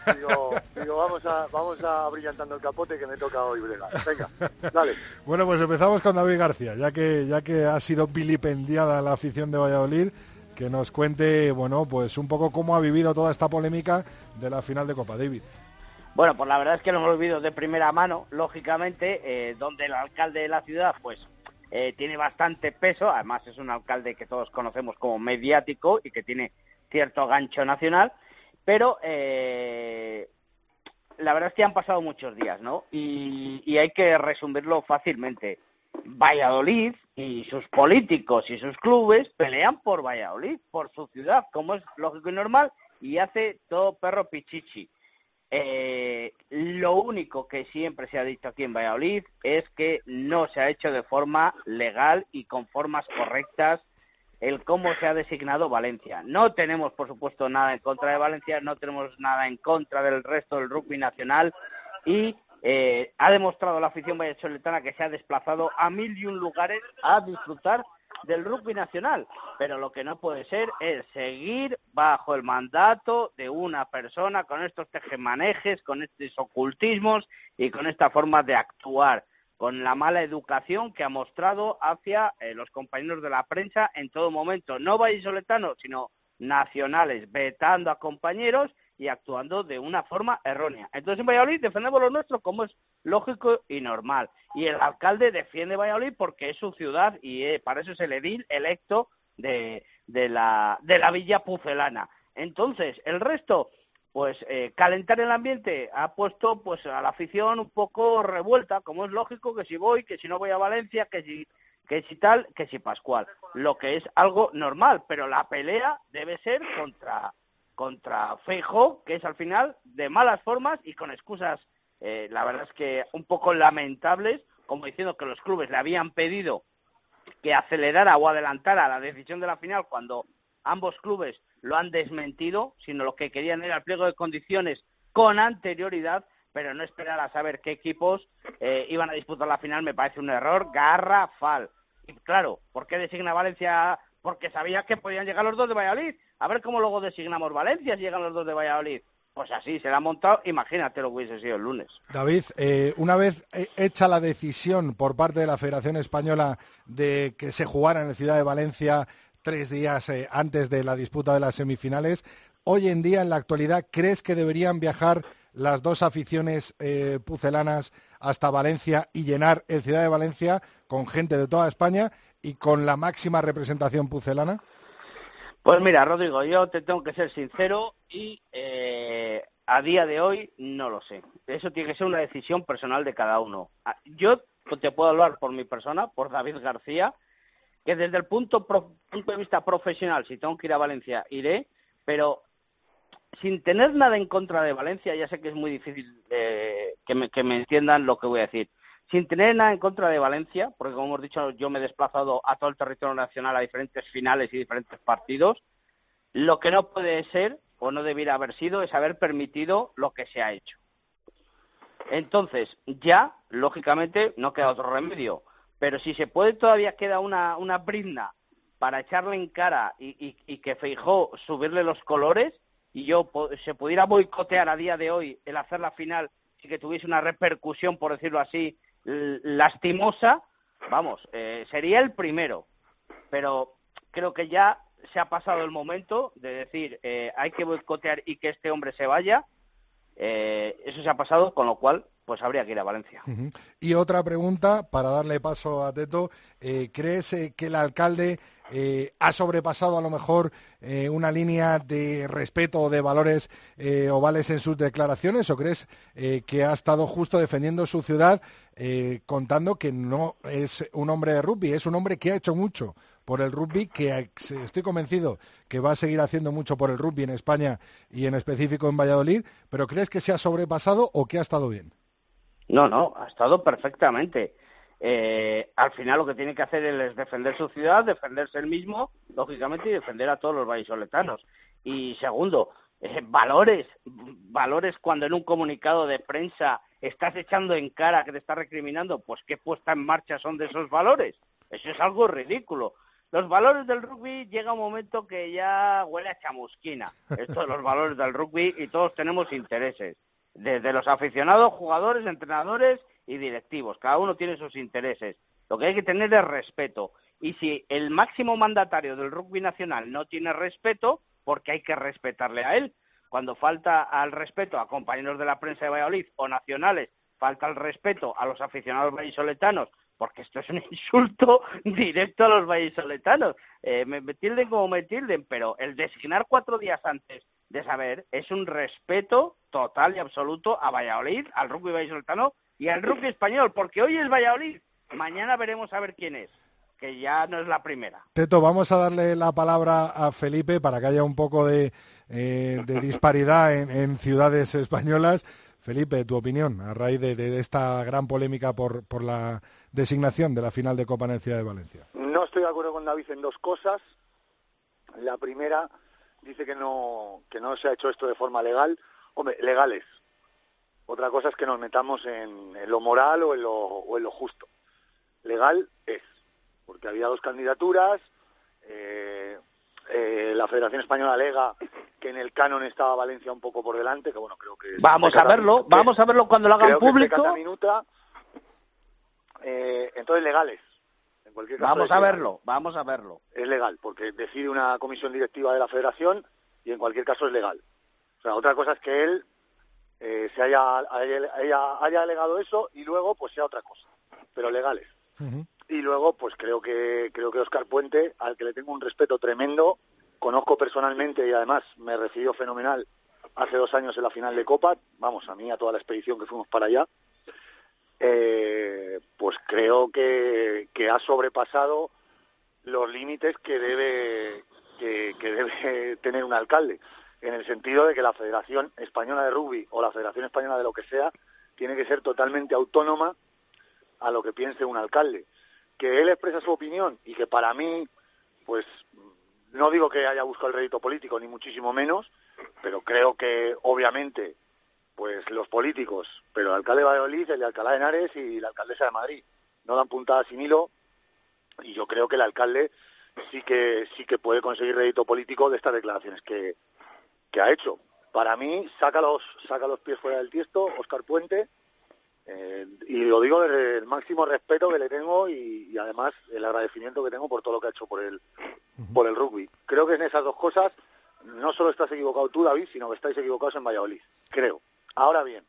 Digo, digo vamos a vamos a brillantando el capote que me toca hoy bregar. Venga, dale. Bueno, pues empezamos con David García, ya que, ya que ha sido vilipendiada la afición de Valladolid, que nos cuente, bueno, pues un poco cómo ha vivido toda esta polémica de la final de Copa David. Bueno, pues la verdad es que lo hemos vivido de primera mano, lógicamente, eh, donde el alcalde de la ciudad, pues, eh, tiene bastante peso, además es un alcalde que todos conocemos como mediático y que tiene cierto gancho nacional, pero eh, la verdad es que han pasado muchos días, ¿no? Y, y hay que resumirlo fácilmente. Valladolid y sus políticos y sus clubes pelean por Valladolid, por su ciudad, como es lógico y normal, y hace todo perro pichichi. Eh, lo único que siempre se ha dicho aquí en Valladolid es que no se ha hecho de forma legal y con formas correctas el cómo se ha designado Valencia. No tenemos, por supuesto, nada en contra de Valencia, no tenemos nada en contra del resto del rugby nacional y eh, ha demostrado la afición vallesoletana que se ha desplazado a mil y un lugares a disfrutar del rugby nacional. Pero lo que no puede ser es seguir bajo el mandato de una persona con estos tejemanejes, con estos ocultismos y con esta forma de actuar, con la mala educación que ha mostrado hacia eh, los compañeros de la prensa en todo momento, no vallisoletanos, sino nacionales, vetando a compañeros y actuando de una forma errónea. Entonces en Valladolid defendemos lo nuestro como es lógico y normal. Y el alcalde defiende Valladolid porque es su ciudad y eh, para eso es el edil electo de, de, la, de la Villa Pucelana. Entonces, el resto, pues eh, calentar el ambiente ha puesto pues a la afición un poco revuelta, como es lógico que si voy, que si no voy a Valencia, que si que si tal, que si Pascual, lo que es algo normal, pero la pelea debe ser contra contra Feijo, que es al final de malas formas y con excusas, eh, la verdad es que un poco lamentables, como diciendo que los clubes le habían pedido que acelerara o adelantara la decisión de la final cuando ambos clubes lo han desmentido, sino lo que querían era el pliego de condiciones con anterioridad, pero no esperar a saber qué equipos eh, iban a disputar la final me parece un error garrafal. Y claro, ¿por qué designa Valencia? Porque sabía que podían llegar los dos de Valladolid. A ver cómo luego designamos Valencia llegan los dos de Valladolid. Pues así, se la ha montado, imagínate lo que hubiese sido el lunes. David, eh, una vez eh, hecha la decisión por parte de la Federación Española de que se jugara en la ciudad de Valencia tres días eh, antes de la disputa de las semifinales, hoy en día, en la actualidad, ¿crees que deberían viajar las dos aficiones pucelanas hasta Valencia y llenar el ciudad de Valencia con gente de toda España y con la máxima representación pucelana? Pues mira, Rodrigo, yo te tengo que ser sincero y eh, a día de hoy no lo sé. Eso tiene que ser una decisión personal de cada uno. Ah, yo te puedo hablar por mi persona, por David García, que desde el punto, punto de vista profesional, si tengo que ir a Valencia, iré, pero sin tener nada en contra de Valencia, ya sé que es muy difícil eh, que, me, que me entiendan lo que voy a decir. Sin tener nada en contra de Valencia, porque como hemos dicho, yo me he desplazado a todo el territorio nacional a diferentes finales y diferentes partidos, lo que no puede ser o no debiera haber sido es haber permitido lo que se ha hecho. Entonces, ya, lógicamente, no queda otro remedio. Pero si se puede, todavía queda una, una brizna para echarle en cara y, y que Feijó subirle los colores, y yo se pudiera boicotear a día de hoy el hacer la final y que tuviese una repercusión, por decirlo así, lastimosa, vamos, eh, sería el primero. Pero creo que ya se ha pasado el momento de decir eh, hay que boicotear y que este hombre se vaya. Eh, eso se ha pasado, con lo cual pues habría que ir a Valencia. Y otra pregunta, para darle paso a Teto, ¿crees que el alcalde eh, ha sobrepasado a lo mejor una línea de respeto o de valores ovales en sus declaraciones o crees que ha estado justo defendiendo su ciudad contando que no es un hombre de rugby, es un hombre que ha hecho mucho por el rugby, que estoy convencido que va a seguir haciendo mucho por el rugby en España y en específico en Valladolid, pero ¿crees que se ha sobrepasado o que ha estado bien? No, no, ha estado perfectamente. Eh, al final lo que tiene que hacer él es defender su ciudad, defenderse él mismo, lógicamente, y defender a todos los vallisoletanos. Y segundo, eh, valores, valores cuando en un comunicado de prensa estás echando en cara que te está recriminando, pues qué puesta en marcha son de esos valores. Eso es algo ridículo. Los valores del rugby llega un momento que ya huele a chamusquina. Estos son los valores del rugby y todos tenemos intereses desde los aficionados, jugadores, entrenadores y directivos. Cada uno tiene sus intereses. Lo que hay que tener es respeto. Y si el máximo mandatario del rugby nacional no tiene respeto, porque hay que respetarle a él. Cuando falta al respeto a compañeros de la prensa de Valladolid o nacionales, falta el respeto a los aficionados vallisoletanos, porque esto es un insulto directo a los vallisoletanos. Eh, me tilden como me tilden, pero el designar cuatro días antes de saber es un respeto total y absoluto a Valladolid, al rugby vallisoletano y al rugby español, porque hoy es Valladolid, mañana veremos a ver quién es, que ya no es la primera. Teto, vamos a darle la palabra a Felipe para que haya un poco de, eh, disparidad en, ciudades españolas. Felipe, tu opinión a raíz de, esta gran polémica por, por la designación de la final de Copa en el Ciudad de Valencia. No estoy de acuerdo con David en dos cosas. La primera, dice que no, que no se ha hecho esto de forma legal. Hombre, legales. Otra cosa es que nos metamos en, lo moral o en lo, o en lo justo. Legal es, porque había dos candidaturas, eh, eh, la Federación Española alega que en el canon estaba Valencia un poco por delante, que bueno, creo que... Vamos a verlo, vamos a verlo cuando lo hagan público. minuta, eh, entonces legales. En cualquier caso Vamos a legal. verlo, vamos a verlo. Es legal, porque decide una comisión directiva de la federación y en cualquier caso es legal. O sea, otra cosa es que él eh, se haya, haya, alegado eso y luego pues sea otra cosa, pero legales. Y luego, pues creo que creo que Oscar Puente, al que le tengo un respeto tremendo, conozco personalmente y además me recibió fenomenal hace dos años en la final de Copa, vamos, a mí, a toda la expedición que fuimos para allá, eh, pues creo que, que ha sobrepasado los límites que debe que, que debe tener un alcalde, en el sentido de que la Federación Española de Rugby o la Federación Española de lo que sea tiene que ser totalmente autónoma a lo que piense un alcalde. Que él expresa su opinión y que para mí, pues no digo que haya buscado el rédito político, ni muchísimo menos, pero creo que obviamente pues los políticos, pero el alcalde de Valladolid, el de Alcalá de Henares y la alcaldesa de Madrid no dan puntada sin hilo y yo creo que el alcalde sí que sí que puede conseguir rédito político de estas declaraciones que, que ha hecho. Para mí saca los saca los pies fuera del tiesto Oscar Puente eh, y lo digo desde el máximo respeto que le tengo y, y además el agradecimiento que tengo por todo lo que ha hecho por el por el rugby. Creo que en esas dos cosas no solo estás equivocado tú, David, sino que estáis equivocados en Valladolid. Creo. Ahora bien,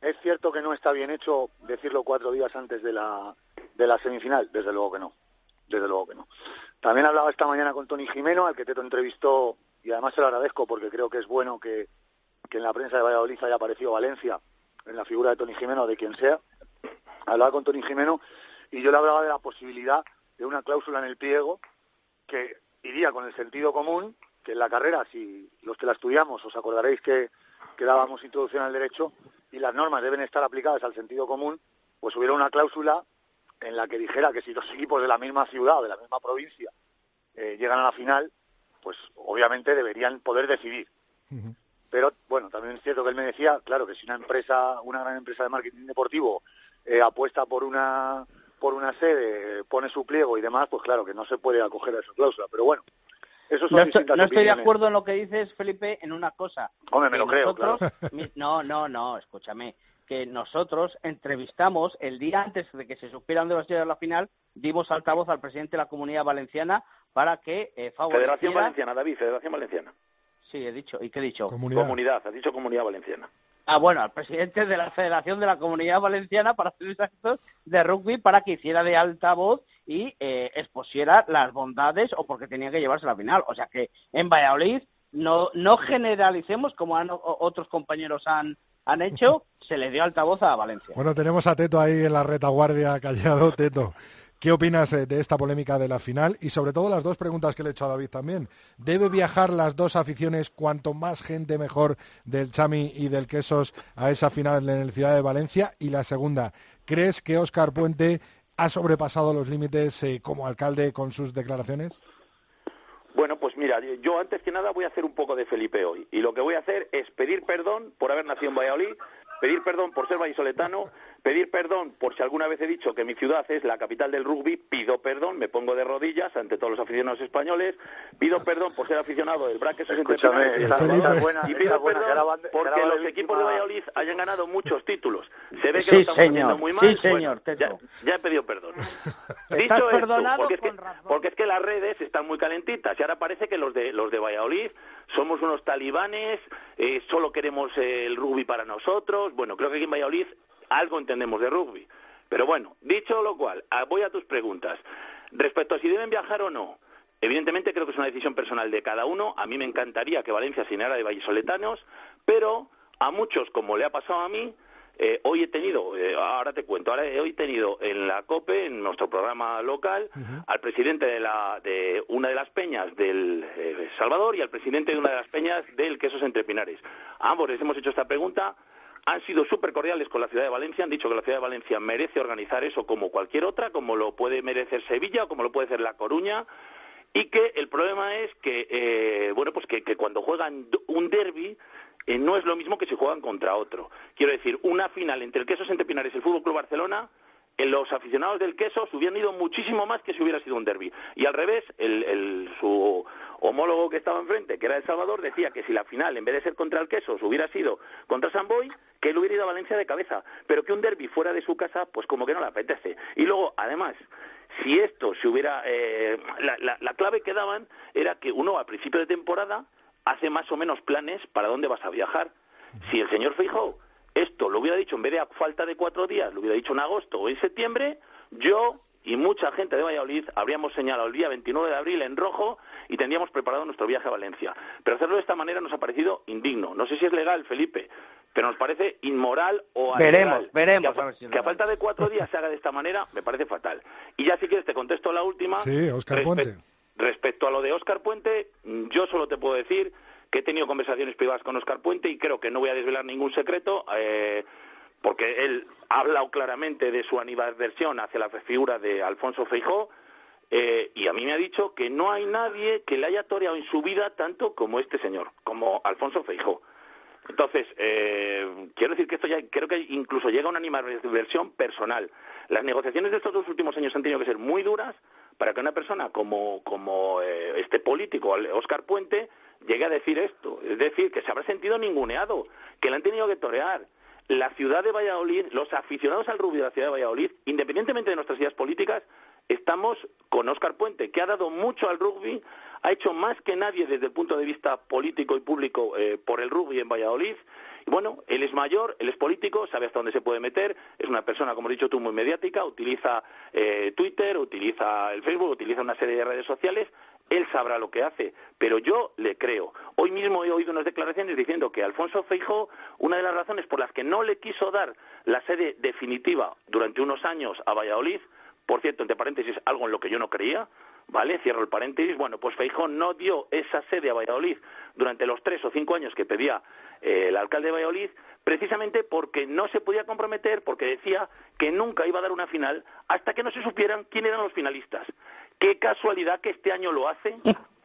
¿es cierto que no está bien hecho decirlo cuatro días antes de la, de la semifinal? Desde luego que no. Desde luego que no. También hablaba esta mañana con Tony Jimeno, al que Teto entrevistó, y además se lo agradezco porque creo que es bueno que, que en la prensa de Valladolid haya aparecido Valencia, en la figura de Tony Jimeno, de quien sea. Hablaba con Tony Jimeno y yo le hablaba de la posibilidad de una cláusula en el pliego que iría con el sentido común, que en la carrera, si los que la estudiamos, os acordaréis que, que dábamos introducción al derecho y las normas deben estar aplicadas al sentido común, pues hubiera una cláusula en la que dijera que si dos equipos de la misma ciudad o de la misma provincia eh, llegan a la final, pues obviamente deberían poder decidir. Pero bueno, también es cierto que él me decía, claro, que si una empresa, una gran empresa de marketing deportivo eh, apuesta por una por una sede, pone su pliego y demás, pues claro que no se puede acoger a esa cláusula. Pero bueno, eso son No estoy, no estoy de acuerdo en lo que dices, Felipe, en una cosa. Hombre, me lo creo, claro. No, no, no, escúchame. Que nosotros entrevistamos el día antes de que se supiera dónde iba a ser la final, dimos altavoz al presidente de la Comunidad Valenciana para que eh, favoreciera... Federación Valenciana, David, Federación Valenciana. Sí, he dicho. ¿Y qué he dicho? Comunidad. has dicho Comunidad Valenciana. Ah, bueno, al presidente de la Federación de la Comunidad Valenciana para hacer actos de rugby para que hiciera de altavoz y eh, expusiera las bondades o porque tenía que llevarse la final. O sea que en Valladolid no, no generalicemos como han- otros compañeros han, han hecho, se le dio altavoz a Valencia. Bueno, tenemos a Teto ahí en la retaguardia callado. Teto, ¿qué opinas eh, de esta polémica de la final? Y sobre todo las dos preguntas que le he hecho a David también. ¿Debe viajar las dos aficiones, cuanto más gente mejor, del Chami y del Quesos a esa final en el Ciudad de Valencia? Y la segunda, ¿crees que Óscar Puente ha sobrepasado los límites eh, como alcalde con sus declaraciones? Bueno, pues mira, yo antes que nada voy a hacer un poco de Felipe hoy. Y lo que voy a hacer es pedir perdón por haber nacido en Valladolid, pedir perdón por ser vallisoletano, pedir perdón por si alguna vez he dicho que mi ciudad es la capital del rugby, pido perdón, me pongo de rodillas ante todos los aficionados españoles, pido perdón por ser aficionado del Braque Escúchame, esa- esa es buena, y esa pido buena, perdón van- porque los equipos de Valladolid hayan ganado muchos títulos. Se ve que Sí, lo estamos señor, haciendo muy sí, mal. Bueno, señor, ya, ya he pedido perdón. Dicho esto, perdonado porque es, que, porque es que las redes están muy calentitas y ahora parece que los de los de Valladolid somos unos talibanes, eh, solo queremos el rugby para nosotros. Bueno, creo que aquí en Valladolid algo entendemos de rugby. Pero bueno, dicho lo cual, ah, voy a tus preguntas. Respecto a si deben viajar o no, evidentemente creo que es una decisión personal de cada uno. A mí me encantaría que Valencia se de vallisoletanos, pero a muchos, como le ha pasado a mí, eh, hoy he tenido, eh, ahora te cuento, ahora he- hoy he tenido en la COPE, en nuestro programa local, al presidente de, la, de una de las peñas del eh, Salvador y al presidente de una de las peñas del Quesos Entre Pinares. A ambos les hemos hecho esta pregunta. Han sido súper cordiales con la ciudad de Valencia, han dicho que la ciudad de Valencia merece organizar eso como cualquier otra, como lo puede merecer Sevilla o como lo puede hacer La Coruña, y que el problema es que, eh, bueno, pues que, cuando juegan un derby eh, no es lo mismo que si juegan contra otro. Quiero decir, una final entre el Quesos Entre Pinares y el Fútbol Club Barcelona, eh, los aficionados del Quesos hubieran ido muchísimo más que si hubiera sido un derby. Y al revés, el, su homólogo que estaba enfrente, que era El Salvador, decía que si la final, en vez de ser contra el Quesos, hubiera sido contra San Boy, que él hubiera ido a Valencia de cabeza. Pero que un derby fuera de su casa, pues como que no le apetece. Y luego, además, si esto se hubiera... eh, la, la- la clave que daban era que uno al principio de temporada hace más o menos planes para dónde vas a viajar. Si el señor Feijóo esto lo hubiera dicho en vez de a falta de cuatro días, lo hubiera dicho en agosto o en septiembre, yo y mucha gente de Valladolid habríamos señalado el día 29 de abril en rojo y tendríamos preparado nuestro viaje a Valencia. Pero hacerlo de esta manera nos ha parecido indigno. No sé si es legal, Felipe, pero nos parece inmoral o Veremos, veremos, Que a, a ver si es que a legal. falta de cuatro días se haga de esta manera me parece fatal. Y ya si quieres te contesto la última. Sí, Respe- Puente. Respecto a lo de Óscar Puente, yo solo te puedo decir que he tenido conversaciones privadas con Óscar Puente y creo que no voy a desvelar ningún secreto, eh, porque él ha hablado claramente de su animadversión hacia la figura de Alfonso Feijó, eh, y a mí me ha dicho que no hay nadie que le haya toreado en su vida tanto como este señor, como Alfonso Feijó. Entonces, eh, quiero decir que esto ya creo que incluso llega a una animadversión personal. Las negociaciones de estos dos últimos años han tenido que ser muy duras para que una persona como, como eh, este político, Oscar Puente, llegue a decir esto. Es decir, que se habrá sentido ninguneado, que le han tenido que torear. La ciudad de Valladolid, los aficionados al rugby de la ciudad de Valladolid, independientemente de nuestras ideas políticas, estamos con Óscar Puente, que ha dado mucho al rugby, ha hecho más que nadie desde el punto de vista político y público eh, por el rugby en Valladolid. Y bueno, él es mayor, él es político, sabe hasta dónde se puede meter, es una persona, como has dicho tú, muy mediática, utiliza eh, Twitter, utiliza el Facebook, utiliza una serie de redes sociales, él sabrá lo que hace, pero yo le creo. Hoy mismo he oído unas declaraciones diciendo que Alfonso Feijóo, una de las razones por las que no le quiso dar la sede definitiva durante unos años a Valladolid, por cierto, entre paréntesis, algo en lo que yo no creía, ¿vale? Cierro el paréntesis. Bueno, pues Feijó no dio esa sede a Valladolid durante los tres o cinco años que pedía eh, el alcalde de Valladolid, precisamente porque no se podía comprometer, porque decía que nunca iba a dar una final hasta que no se supieran quién eran los finalistas. Qué casualidad que este año lo hace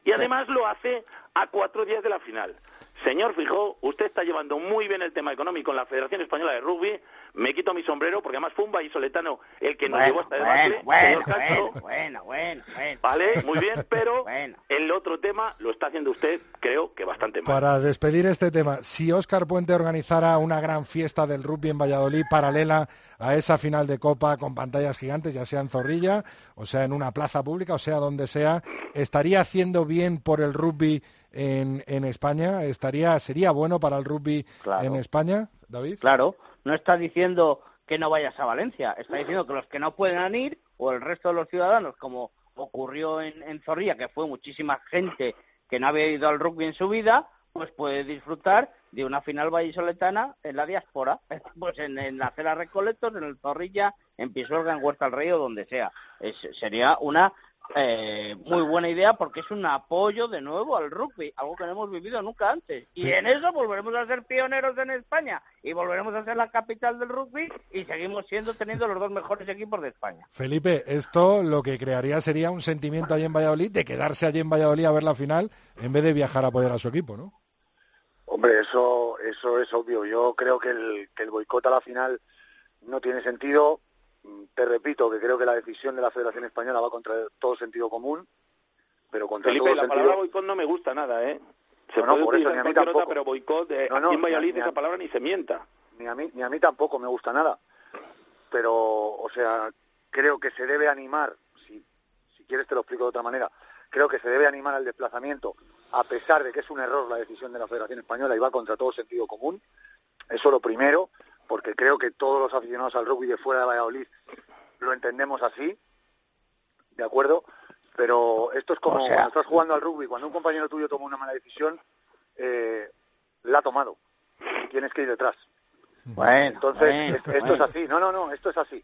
y además lo hace a cuatro días de la final. Señor Fijó, usted está llevando muy bien el tema económico en la Federación Española de Rugby. Me quito mi sombrero porque además fue un vallisoletano el que nos llevó a este debate. bueno, Castro. bueno, bueno, bueno, bueno. Vale, muy bien, pero Bueno. el otro tema lo está haciendo usted, creo que bastante mal. Para despedir este tema, si Óscar Puente organizara una gran fiesta del rugby en Valladolid paralela a esa final de Copa con pantallas gigantes, ya sea en Zorrilla, o sea en una plaza pública, o sea donde sea, ¿estaría haciendo bien por el rugby en, en España? ¿Estaría, ¿Sería bueno para el rugby Claro. en España, David? Claro, no está diciendo que no vayas a Valencia, está diciendo que los que no puedan ir, o el resto de los ciudadanos, como ocurrió en, en Zorrilla, que fue muchísima gente que no había ido al rugby en su vida, pues puede disfrutar de una final vallisoletana en la diáspora, pues en, en la Cela Recoletos, en el Zorrilla, en Pisuerga, en Huerta del Rey o donde sea. Es- sería una eh, muy buena idea porque es un apoyo de nuevo al rugby, algo que no hemos vivido nunca antes. Y Sí. en eso volveremos a ser pioneros en España y volveremos a ser la capital del rugby y seguimos siendo teniendo los dos mejores equipos de España. Felipe, esto lo que crearía sería un sentimiento allí en Valladolid de quedarse allí en Valladolid a ver la final en vez de viajar a apoyar a su equipo, ¿no? Hombre, eso, eso es obvio. Yo creo que el, que el boicot a la final no tiene sentido. Te repito que creo que la decisión de la Federación Española va contra todo sentido común, pero contra Felipe, todo la sentido... palabra boicot no me gusta nada, ¿eh? Se No, no, puede por eso ni a mí cualquier otra, tampoco. pero boicot, eh, No, no, aquí en Valladolid ni a- esa palabra ni se mienta. ni a mí ni a mí tampoco me gusta nada pero o sea creo que se debe animar si si quieres te lo explico de otra manera creo que se debe animar al desplazamiento a pesar de que es un error la decisión de la Federación Española y va contra todo sentido común eso lo primero porque creo que todos los aficionados al rugby de fuera de Valladolid lo entendemos así de acuerdo pero esto es como O sea- cuando estás jugando al rugby cuando un compañero tuyo toma una mala decisión eh, la ha tomado y tienes que ir detrás Bueno, entonces, bueno, esto bueno. es así. No, no, no, esto es así.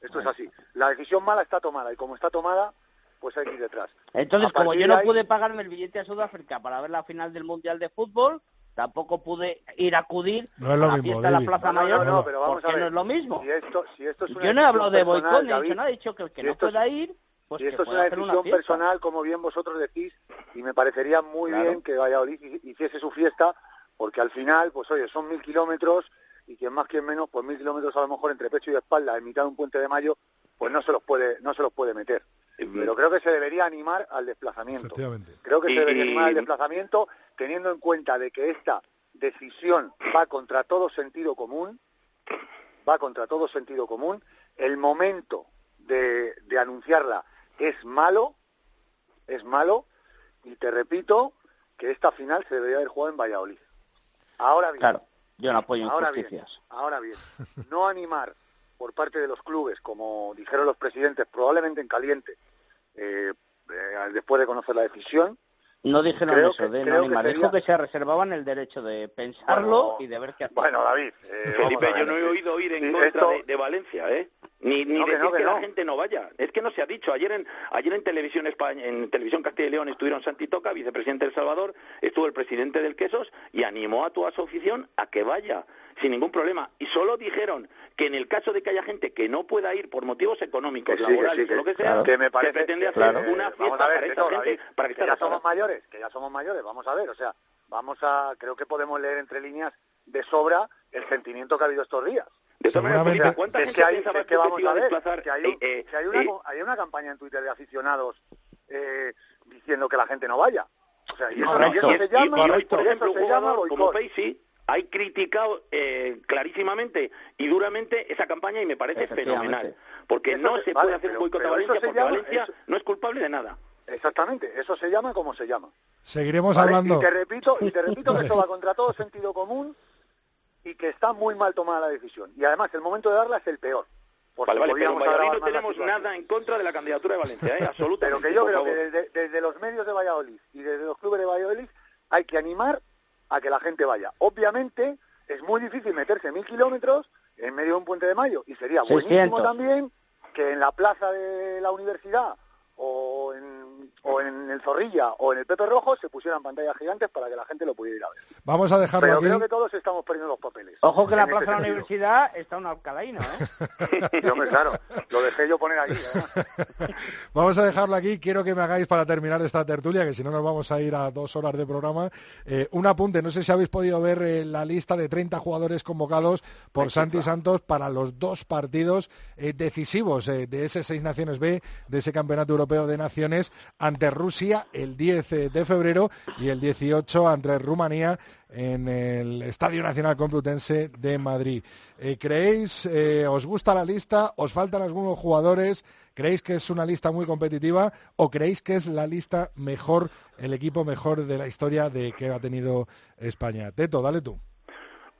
Esto es así. La decisión mala está tomada y como está tomada, pues hay que ir detrás. Entonces, como yo no ahí- pude pagarme el billete a Sudáfrica para ver la final del Mundial de Fútbol, tampoco pude ir a acudir No es lo a la mismo, fiesta de la. Plaza No, Mayor, no, no, pero vamos porque a ver. no es lo mismo. Si esto, si esto es una Yo no he hablado de decisión boicot, ni he dicho nada, he dicho que el que si no esto pueda ir, pues si esto es una decisión personal, como bien vosotros decís, y me parecería muy Claro. bien que Valladolid hi- hiciese su fiesta, porque al final, pues oye, son mil kilómetros y quien más, quien menos, pues mil kilómetros a lo mejor entre pecho y espalda, en mitad de un puente de mayo, pues no se los puede, no se los puede meter. Pero creo que se debería animar al desplazamiento. Efectivamente. Creo que Y- se debería y- animar al desplazamiento teniendo en cuenta de que esta decisión va contra todo sentido común, va contra todo sentido común. El momento de, de anunciarla es malo, es malo, y te repito que esta final se debería haber jugado en Valladolid. Ahora bien, Claro, yo no apoyo ahora bien, ahora bien, no animar por parte de los clubes, como dijeron los presidentes, probablemente en caliente, eh, eh, después de conocer la decisión, No dijeron Creo eso que- de no creo que sería- dijo que se reservaban el derecho de pensarlo Bueno, y de ver qué hacer. Bueno, David, eh, Felipe, yo no he oído oír en contra esto- de, de Valencia, ¿eh? Ni, ni No, que decir no, que, que la gente no vaya. Es que no se ha dicho. Ayer en ayer en televisión España, en televisión Castilla y León estuvieron Santi Toca, vicepresidente del Salvador, estuvo el presidente del Quesos y animó a toda su afición a que vaya sin ningún problema. Y solo dijeron que en el caso de que haya gente que no pueda ir por motivos económicos, Que sí, que laborales sí, que- o lo que sea, que me parece se pretende hacer claro. una fiesta ver, para esta gente, David, para que ya somos mayores, que ya somos mayores, vamos a ver, o sea, vamos a, creo que podemos leer entre líneas de sobra el sentimiento que ha habido estos días. De todas maneras, Felipe, ¿cuánta es gente que hay, es que vamos a ver, desplazar? que hay, Eh, un- eh, que hay una, eh, hay una campaña en Twitter de aficionados eh, diciendo que la gente no vaya. O sea, y eso, y eso Y, se y- llama, y hoy, correcto, por ejemplo, un se llama jugador como boicot. Pacey ha criticado eh, clarísimamente y duramente esa campaña y me parece fenomenal. Porque Eso no se- se vale, puede hacer pero- un boicot a pero Valencia porque llama- Valencia eso- no es culpable de nada. Exactamente, eso se llama como se llama. Seguiremos ¿vale? hablando. Y te repito, y te repito que eso va contra todo sentido común y que está muy mal tomada la decisión. Y además el momento de darla es el peor. porque Vale, vale, pero Valladolid no tenemos nada en contra de la candidatura de Valencia, ¿eh? Pero absolutamente. que yo creo que desde los medios de Valladolid y desde los clubes de Valladolid hay que animar a que la gente vaya. Obviamente es muy difícil meterse mil kilómetros en medio de un puente de mayo y sería buenísimo 600. también que en la plaza de la universidad o en, o en el Zorrilla o en el Pepe Rojo se pusieran pantallas gigantes para que la gente lo pudiera ir a ver. Vamos a dejarlo Pero aquí. creo que todos estamos perdiendo los papeles. Ojo que en la en plaza este de la universidad está un alcalaíno, ¿eh? Claro, lo dejé yo poner allí. Vamos a dejarlo aquí. Quiero que me hagáis para terminar esta tertulia, que si no nos vamos a ir a dos horas de programa. Eh, un apunte, no sé si habéis podido ver eh, la lista de 30 jugadores convocados por Santi Santos para los dos partidos eh, decisivos eh, de ese Seis Naciones B, de ese Campeonato Europeo de Naciones, ante Rusia el 10 de febrero y el 18 ante Rumanía en el Estadio Nacional Complutense de Madrid. Eh, ¿Creéis, eh, os gusta la lista? ¿Os faltan algunos jugadores? ¿Creéis que es una lista muy competitiva o creéis que es la lista mejor, el equipo mejor de la historia de que ha tenido España? Teto, dale tú.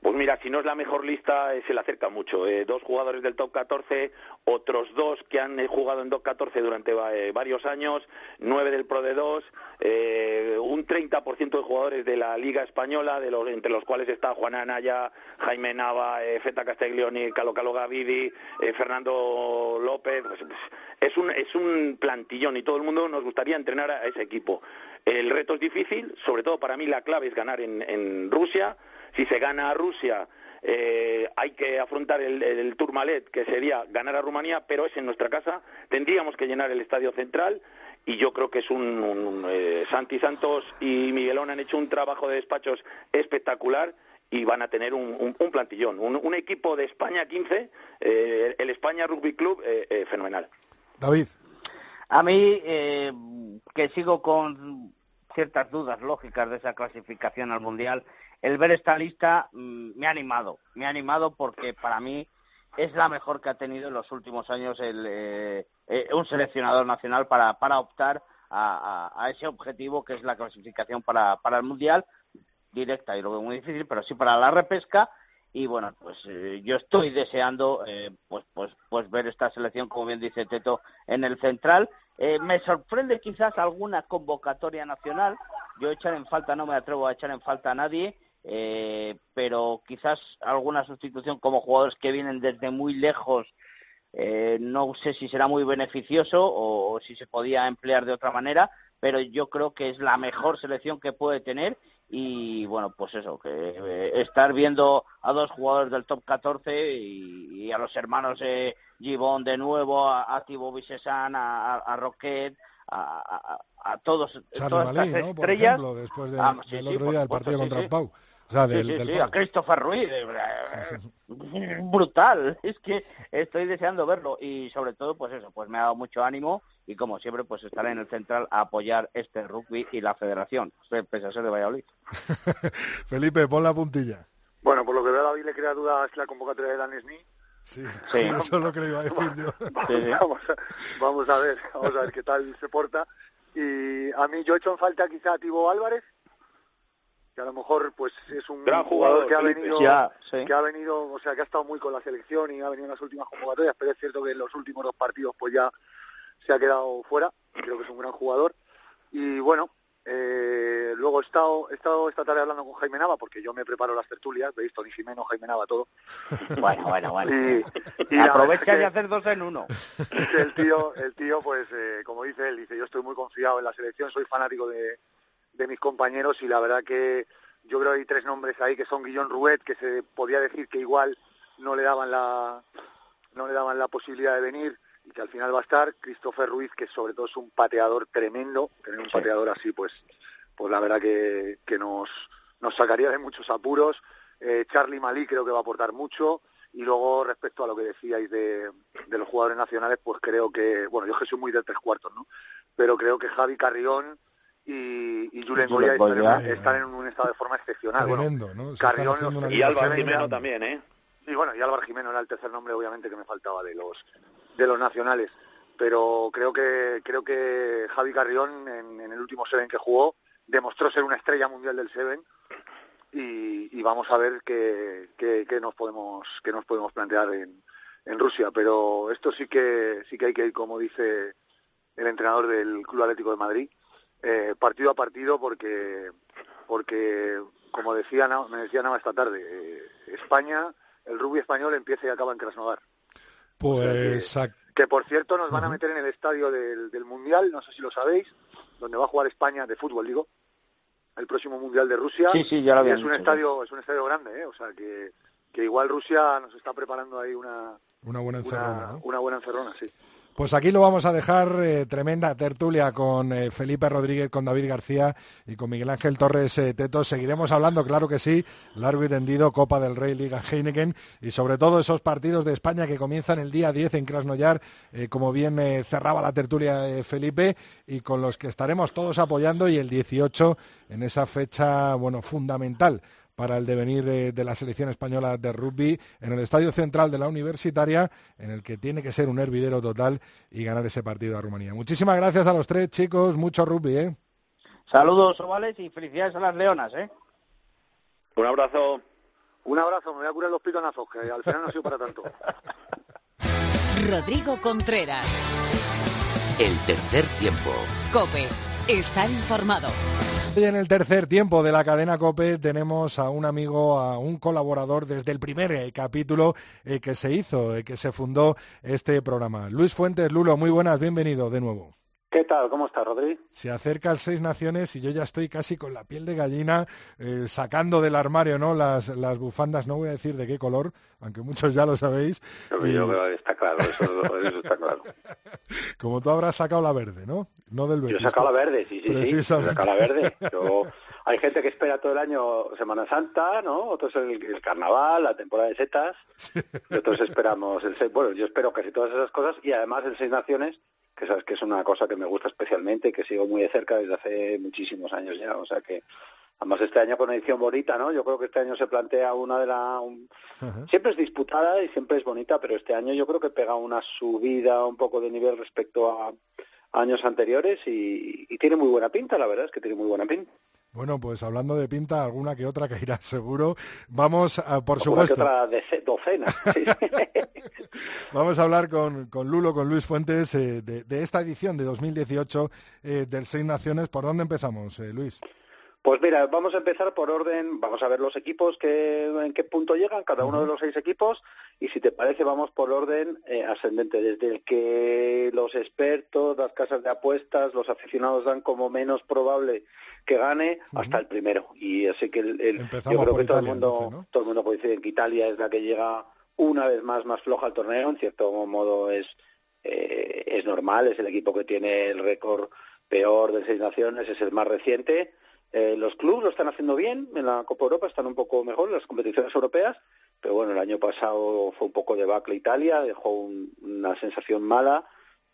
Pues mira, si no es la mejor lista, eh, se le acerca mucho. Eh, dos jugadores del top 14, otros dos que han eh, jugado en top 14 durante va- varios años, nueve del Pro de 2, eh, un 30% de jugadores de la Liga Española, de los, entre los cuales está Juan Anaya, Jaime Nava, Feta Castiglioni, Calo Calo Gavidi, Fernando López. Pues, pues, es, un, es un plantillón y todo el mundo nos gustaría entrenar a ese equipo. El reto es difícil, sobre todo para mí la clave es ganar en, en Rusia. Si se gana a Rusia, eh, hay que afrontar el, el Tourmalet, que sería ganar a Rumanía, pero es en nuestra casa. Tendríamos que llenar el estadio central y yo creo que es un, un, eh, Santi Santos y Miguelón han hecho un trabajo de despachos espectacular y van a tener un, un- un plantillón, un, un equipo de España 15, eh, el España Rugby Club, eh, eh, fenomenal. David. A mí, eh, que sigo con ciertas dudas lógicas de esa clasificación al Mundial, el ver esta lista mm, me ha animado. Me ha animado porque para mí es la mejor que ha tenido en los últimos años el, eh, eh, un seleccionador nacional para, para optar a, a- ese objetivo que es la clasificación para, para el Mundial directa y lo muy difícil, pero sí para la repesca y bueno, pues eh, yo estoy deseando eh, pues pues pues ver esta selección como bien dice Teto en el central. Eh, me sorprende quizás alguna convocatoria nacional. Yo echar en falta no me atrevo a echar en falta a nadie, eh, pero quizás alguna sustitución como jugadores que vienen desde muy lejos. eh, no sé si será muy beneficioso o, o si se podía emplear de otra manera, pero yo creo que es la mejor selección que puede tener y bueno, pues eso, que eh, estar viendo a dos jugadores del top 14 y, y a los hermanos eh, Gibón de nuevo, a, a Thibaut a, a, Roquet, a, a, a todos, todas Malí, estas ¿no? Por estrellas. ejemplo, después de- Ah, sí, del sí, otro por día del supuesto, partido contra sí. el Pau. O sea, Sí, del, sí, del sí, Pau. a Christopher Ruiz. eh, Brutal. Es que estoy deseando verlo y sobre todo, pues eso, pues me ha dado mucho ánimo y como siempre, pues estaré en el central a apoyar este rugby y la federación, pese a ser de Valladolid. Felipe, pon la puntilla. Bueno, por lo que veo a David le crea dudas la convocatoria de Dan Smith. Sí, Sí. sí, eso es lo que le iba a decir yo. vamos, a, vamos a ver, vamos a ver qué tal se porta. Y a mí yo he hecho en falta quizá a Tibo Álvarez, que a lo mejor pues es un Gran jugador, que ha venido, Ya, sí. que ha venido, o sea, que ha estado muy con la selección y ha venido en las últimas convocatorias, pero es cierto que en los últimos dos partidos pues ya se ha quedado fuera. Creo que es un gran jugador. Y bueno, eh, luego he estado, he estado esta tarde hablando con Jaime Nava, porque yo me preparo las tertulias, veis, Tony Jimeno, Jaime Nava, todo. Bueno, bueno, bueno. Y, y Aprovecha de que- hacer dos en uno. el tío, el tío pues eh, como dice él, dice yo estoy muy confiado en la selección, soy fanático de, de mis compañeros y la verdad que yo creo que hay tres nombres ahí que son Guillón Ruet, que se podía decir que igual no le daban la no le daban la posibilidad de venir y que al final va a estar Christopher Ruiz, que sobre todo es un pateador tremendo, tener un pateador así pues pues la verdad que, que nos, nos sacaría de muchos apuros. Eh, Charlie Malí creo que va a aportar mucho. Y luego, respecto a lo que decíais de, de los jugadores nacionales, pues creo que, bueno, yo que soy muy del tres cuartos, ¿no? Pero creo que Javi Carrión y, y Julen Goya están, Goya. en- están en un estado de forma excepcional. Bueno, Tremendo, ¿no? Se están Carrión los- Y Álvaro. Jimeno también, ¿eh? y bueno, y Álvaro Jimeno era el tercer nombre, obviamente, que me faltaba de los de los nacionales. Pero creo que creo que Javi Carrión, en, en el último Seven que jugó, demostró ser una estrella mundial del Seven. Y, y vamos a ver qué, qué, qué nos podemos qué nos podemos plantear en, en Rusia. Pero esto sí que sí que hay que ir, como dice el entrenador del Club Atlético de Madrid, eh, partido a partido, porque porque como decía me decía Nava esta tarde, eh, España el rugby español empieza y acaba en Krasnodar. Pues Que por cierto nos van a meter en el estadio del, del Mundial, no sé si lo sabéis, donde va a jugar España de fútbol, digo, el próximo Mundial de Rusia. Sí, sí, ya lo es un dicho, estadio, es un estadio grande, ¿eh? o sea que, que igual Rusia nos está preparando ahí una, una buena encerrona, una, ¿no? una buena encerrona, sí. Pues aquí lo vamos a dejar, eh, tremenda tertulia con eh, Felipe Rodríguez, con David García y con Miguel Ángel Torres eh, Teto. Seguiremos hablando, claro que sí, largo y tendido, Copa del Rey, Liga Heineken y sobre todo esos partidos de España que comienzan el día 10 en Krasnoyar, eh, como bien cerraba la tertulia Felipe, y con los que estaremos todos apoyando y el 18 en esa fecha, bueno, fundamental para el devenir de la selección española de rugby en el Estadio Central de la Universitaria, en el que tiene que ser un hervidero total y ganar ese partido a Rumanía. Muchísimas gracias a los tres chicos, mucho rugby, ¿eh? Saludos, ovales, y felicidades a las leonas, ¿eh? Un abrazo. Un abrazo, me voy a curar los pitonazos, que al final no ha sido para tanto. Rodrigo Contreras. El tercer tiempo. Cope. Estar informado. Y en el tercer tiempo de la cadena COPE tenemos a un amigo, a un colaborador desde el primer eh, capítulo eh, que se hizo, eh, que se fundó este programa. Luis Fuentes, Lulo, muy buenas, bienvenido de nuevo. ¿Qué tal? ¿Cómo estás, Rodri? Se acerca el Seis Naciones y yo ya estoy casi con la piel de gallina eh, sacando del armario no las, las bufandas, no voy a decir de qué color, aunque muchos ya lo sabéis. Y Yo está claro, eso, eso está claro. como tú habrás sacado la verde, ¿no? No del Yo he sacado la verde, sí, sí, sí. Yo he sacado la verde. Yo, hay gente que espera todo el año Semana Santa, ¿no? Otros el, el carnaval, la temporada de setas. Y otros esperamos el seis. Bueno, yo espero casi todas esas cosas y además el Seis Naciones, que sabes que es una cosa que me gusta especialmente, que sigo muy de cerca desde hace muchísimos años ya. O sea que, además este año con edición bonita, ¿no? Yo creo que este año se plantea una de la... un-. Siempre es disputada y siempre es bonita, pero este año yo creo que pega una subida un poco de nivel respecto a años anteriores y, y tiene muy buena pinta, la verdad es que tiene muy buena pinta. Bueno, pues hablando de pinta, alguna que otra que irá seguro. Vamos, a, por Una que supuesto, otra docena. sí. vamos a hablar con, con Lulo, con Luis Fuentes, eh, de, de esta edición de 2018 eh, del Seis Naciones. ¿Por dónde empezamos, eh, Luis? Pues mira, vamos a empezar por orden, vamos a ver los equipos que en qué punto llegan cada uno de los seis equipos y si te parece vamos por orden eh, ascendente, desde el que los expertos, las casas de apuestas, los aficionados dan como menos probable que gane hasta el primero y así que el, yo creo que todo el mundo entonces, ¿no? todo el mundo coincide en que Italia es la que llega una vez más más floja al torneo, en cierto modo es eh, es normal, es el equipo que tiene el récord peor de seis naciones, es el más reciente. Eh, los clubes lo están haciendo bien en la Copa Europa, están un poco mejor en las competiciones europeas, pero bueno, el año pasado fue un poco debacle Italia, dejó un- una sensación mala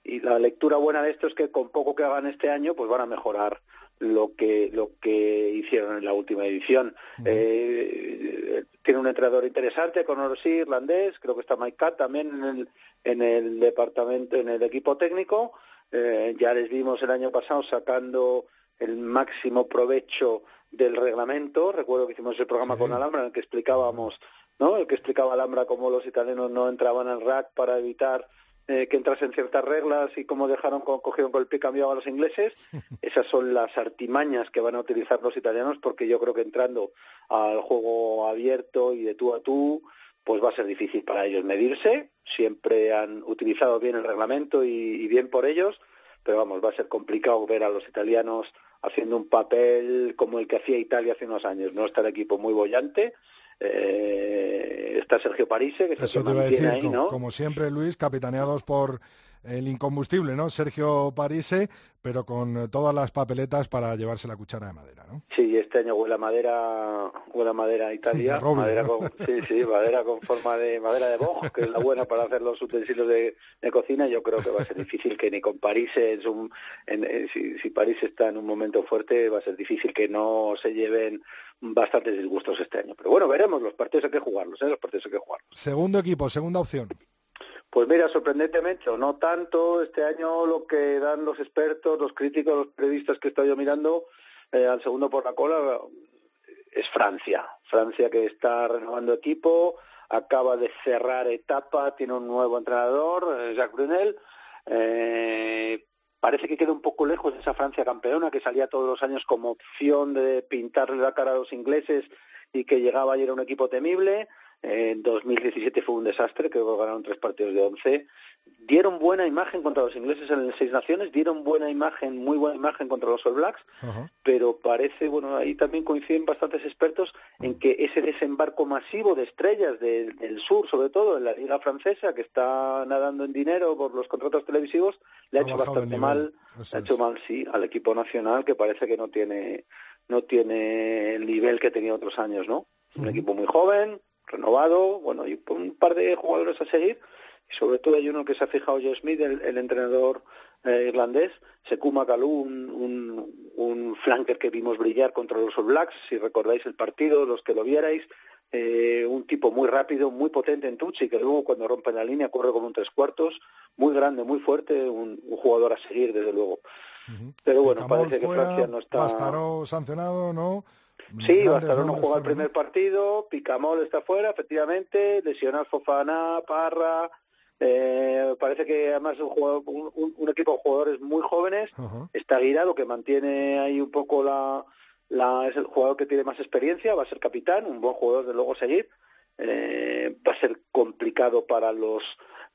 y la lectura buena de esto es que con poco que hagan este año pues van a mejorar lo que lo que hicieron en la última edición. Eh, tiene un entrenador interesante, con sí, irlandés, creo que está Mike Cat también en el, en el departamento, en el equipo técnico. Eh, ya les vimos el año pasado sacando el máximo provecho del reglamento. Recuerdo que hicimos el programa con Alhambra en el que explicábamos, ¿no? El que explicaba Alhambra cómo los italianos no entraban al rack para evitar eh, que entrasen ciertas reglas y cómo dejaron cogieron con el pie cambiado a los ingleses. Esas son las artimañas que van a utilizar los italianos porque yo creo que entrando al juego abierto y de tú a tú, pues va a ser difícil para ellos medirse. Siempre han utilizado bien el reglamento y, y bien por ellos, pero vamos, va a ser complicado ver a los italianos haciendo un papel como el que hacía Italia hace unos años. No está el equipo muy bollante. Eh, está Sergio Parise, que Eso se te iba a decir, mantiene ahí, ¿no? como siempre, Luis, capitaneados por el incombustible, ¿no? Sergio Parise, pero con eh, todas las papeletas para llevarse la cuchara de madera, ¿no? Sí, este año huele a madera, huele a madera a Italia, roble, madera ¿no? con, sí, sí, madera con forma de madera de boj, que es la buena para hacer los utensilios de, de cocina. Yo creo que va a ser difícil que ni con París, en- eh, si, si París está en un momento fuerte, va a ser difícil que no se lleven bastantes disgustos este año. Pero bueno, veremos, los partidos hay que jugarlos, ¿eh? los partidos hay que jugarlos. Segundo equipo, segunda opción. Pues mira, sorprendentemente, no tanto, este año lo que dan los expertos, los críticos, los periodistas que estoy yo mirando, eh, al segundo por la cola, es Francia. Francia que está renovando equipo, acaba de cerrar etapa, tiene un nuevo entrenador, eh, Jacques Brunel. Eh, parece que queda un poco lejos esa Francia campeona que salía todos los años como opción de pintarle la cara a los ingleses y que llegaba y era un equipo temible. En 2017 fue un desastre, creo que ganaron tres partidos de once. Dieron buena imagen contra los ingleses en el Seis Naciones, dieron buena imagen, muy buena imagen contra los All Blacks, pero parece, bueno, ahí también coinciden bastantes expertos en que ese desembarco masivo de estrellas del, del sur, sobre todo en la liga francesa, que está nadando en dinero por los contratos televisivos, le ha Ha hecho bastante mal, eso le ha hecho mal, sí, al equipo nacional, que parece que no tiene, no tiene el nivel que tenía otros años, ¿no? Un equipo muy joven, renovado, bueno, y un par de jugadores a seguir, y sobre todo hay uno que se ha fijado Joe Smith, el, el entrenador eh, irlandés, Sekuma Kalou, un, un, un flanker que vimos brillar contra los All Blacks, si recordáis el partido, los que lo vierais, eh, un tipo muy rápido, muy potente en touch y que luego cuando rompe la línea corre como un tres cuartos, muy grande, muy fuerte, un, un jugador a seguir desde luego. Pero bueno, parece que fuera, Francia no está... Bastaró sancionado, ¿no? Sí, nombres juega el fuera, primer partido, Picamol está fuera, efectivamente, lesionado Fofana, Parra, eh, parece que además un, jugador- un, equipo de jugadores muy jóvenes, está Guirado que mantiene ahí un poco la, la, es el jugador que tiene más experiencia, va a ser capitán, un buen jugador de luego seguir, eh, va a ser complicado para los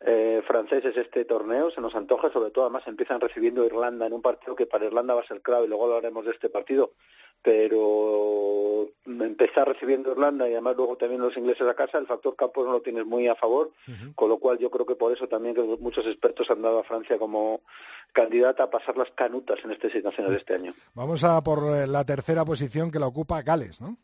eh, franceses este torneo, se nos antoja, sobre todo además empiezan recibiendo Irlanda en un partido que para Irlanda va a ser clave, luego hablaremos de este partido, pero empezar recibiendo Irlanda y además luego también los ingleses a casa, el factor campo no lo tienes muy a favor, con lo cual yo creo que por eso también que muchos expertos han dado a Francia como candidata a pasar las canutas en este Seis Naciones de este año. Vamos a por eh, la tercera posición que la ocupa Gales, ¿no?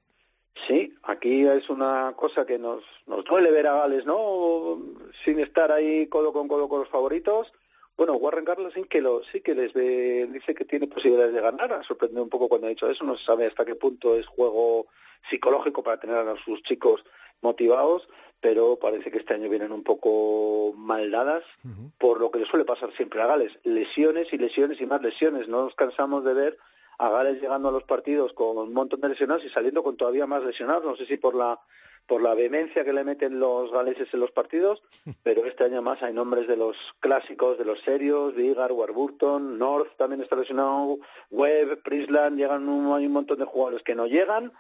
Sí, aquí es una cosa que nos, nos duele ver a Gales, ¿no? Sin estar ahí codo con codo con los favoritos. Bueno, Warren Carlos sí que, lo, sí que les ve, dice que tiene posibilidades de ganar. Ha sorprendido un poco cuando ha dicho eso. No se sabe hasta qué punto es juego psicológico para tener a sus chicos motivados, pero parece que este año vienen un poco mal dadas por lo que le suele pasar siempre a Gales. Lesiones y lesiones y más lesiones. No nos cansamos de ver a Gales llegando a los partidos con un montón de lesionados y saliendo con todavía más lesionados. No sé si por la por la vehemencia que le meten los galeses en los partidos, pero este año más hay nombres de los clásicos, de los serios, Vigar, Warburton, North también está lesionado, Webb, Prisland, llegan un, hay un montón de jugadores que no llegan.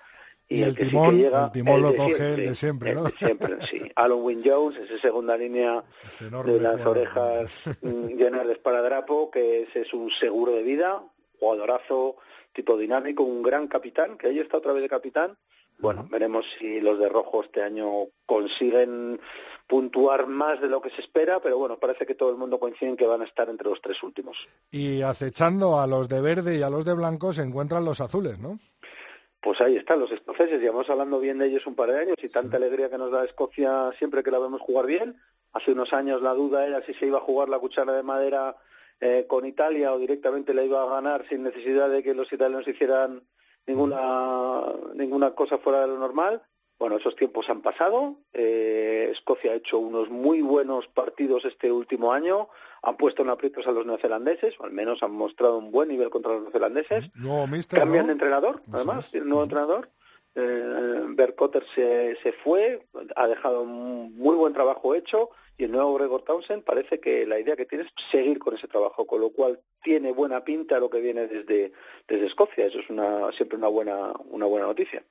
Y, el, que sí timón, que llega, el timón lo de coge siempre, el de siempre, ¿no? el de siempre, sí. Alan Wynne Jones, esa segunda línea de las jugador. orejas mm, llenas de esparadrapo, que ese es un seguro de vida, jugadorazo, tipo dinámico, un gran capitán, que ahí está otra vez de capitán. Bueno, veremos si los de rojo este año consiguen puntuar más de lo que se espera, pero bueno, parece que todo el mundo coincide en que van a estar entre los tres últimos. Y acechando a los de verde y a los de blanco se encuentran los azules, ¿no? Pues ahí están los escoceses, llevamos hablando bien de ellos un par de años y tanta alegría que nos da Escocia siempre que la vemos jugar bien. Hace unos años la duda era si se iba a jugar la cuchara de madera eh, con Italia o directamente la iba a ganar sin necesidad de que los italianos hicieran ninguna ninguna cosa fuera de lo normal. Bueno, esos tiempos han pasado. Eh, Escocia ha hecho unos muy buenos partidos este último año. Han puesto en aprietos a los neozelandeses, o al menos han mostrado un buen nivel contra los neozelandeses. No, mister, Cambian ¿no? de entrenador, además, un nuevo entrenador. Eh, Bert Potter se, se fue, ha dejado un muy buen trabajo hecho y el nuevo Gregor Townsend parece que la idea que tiene es seguir con ese trabajo, con lo cual tiene buena pinta lo que viene desde, desde Escocia. Eso es una, siempre una buena, una buena noticia.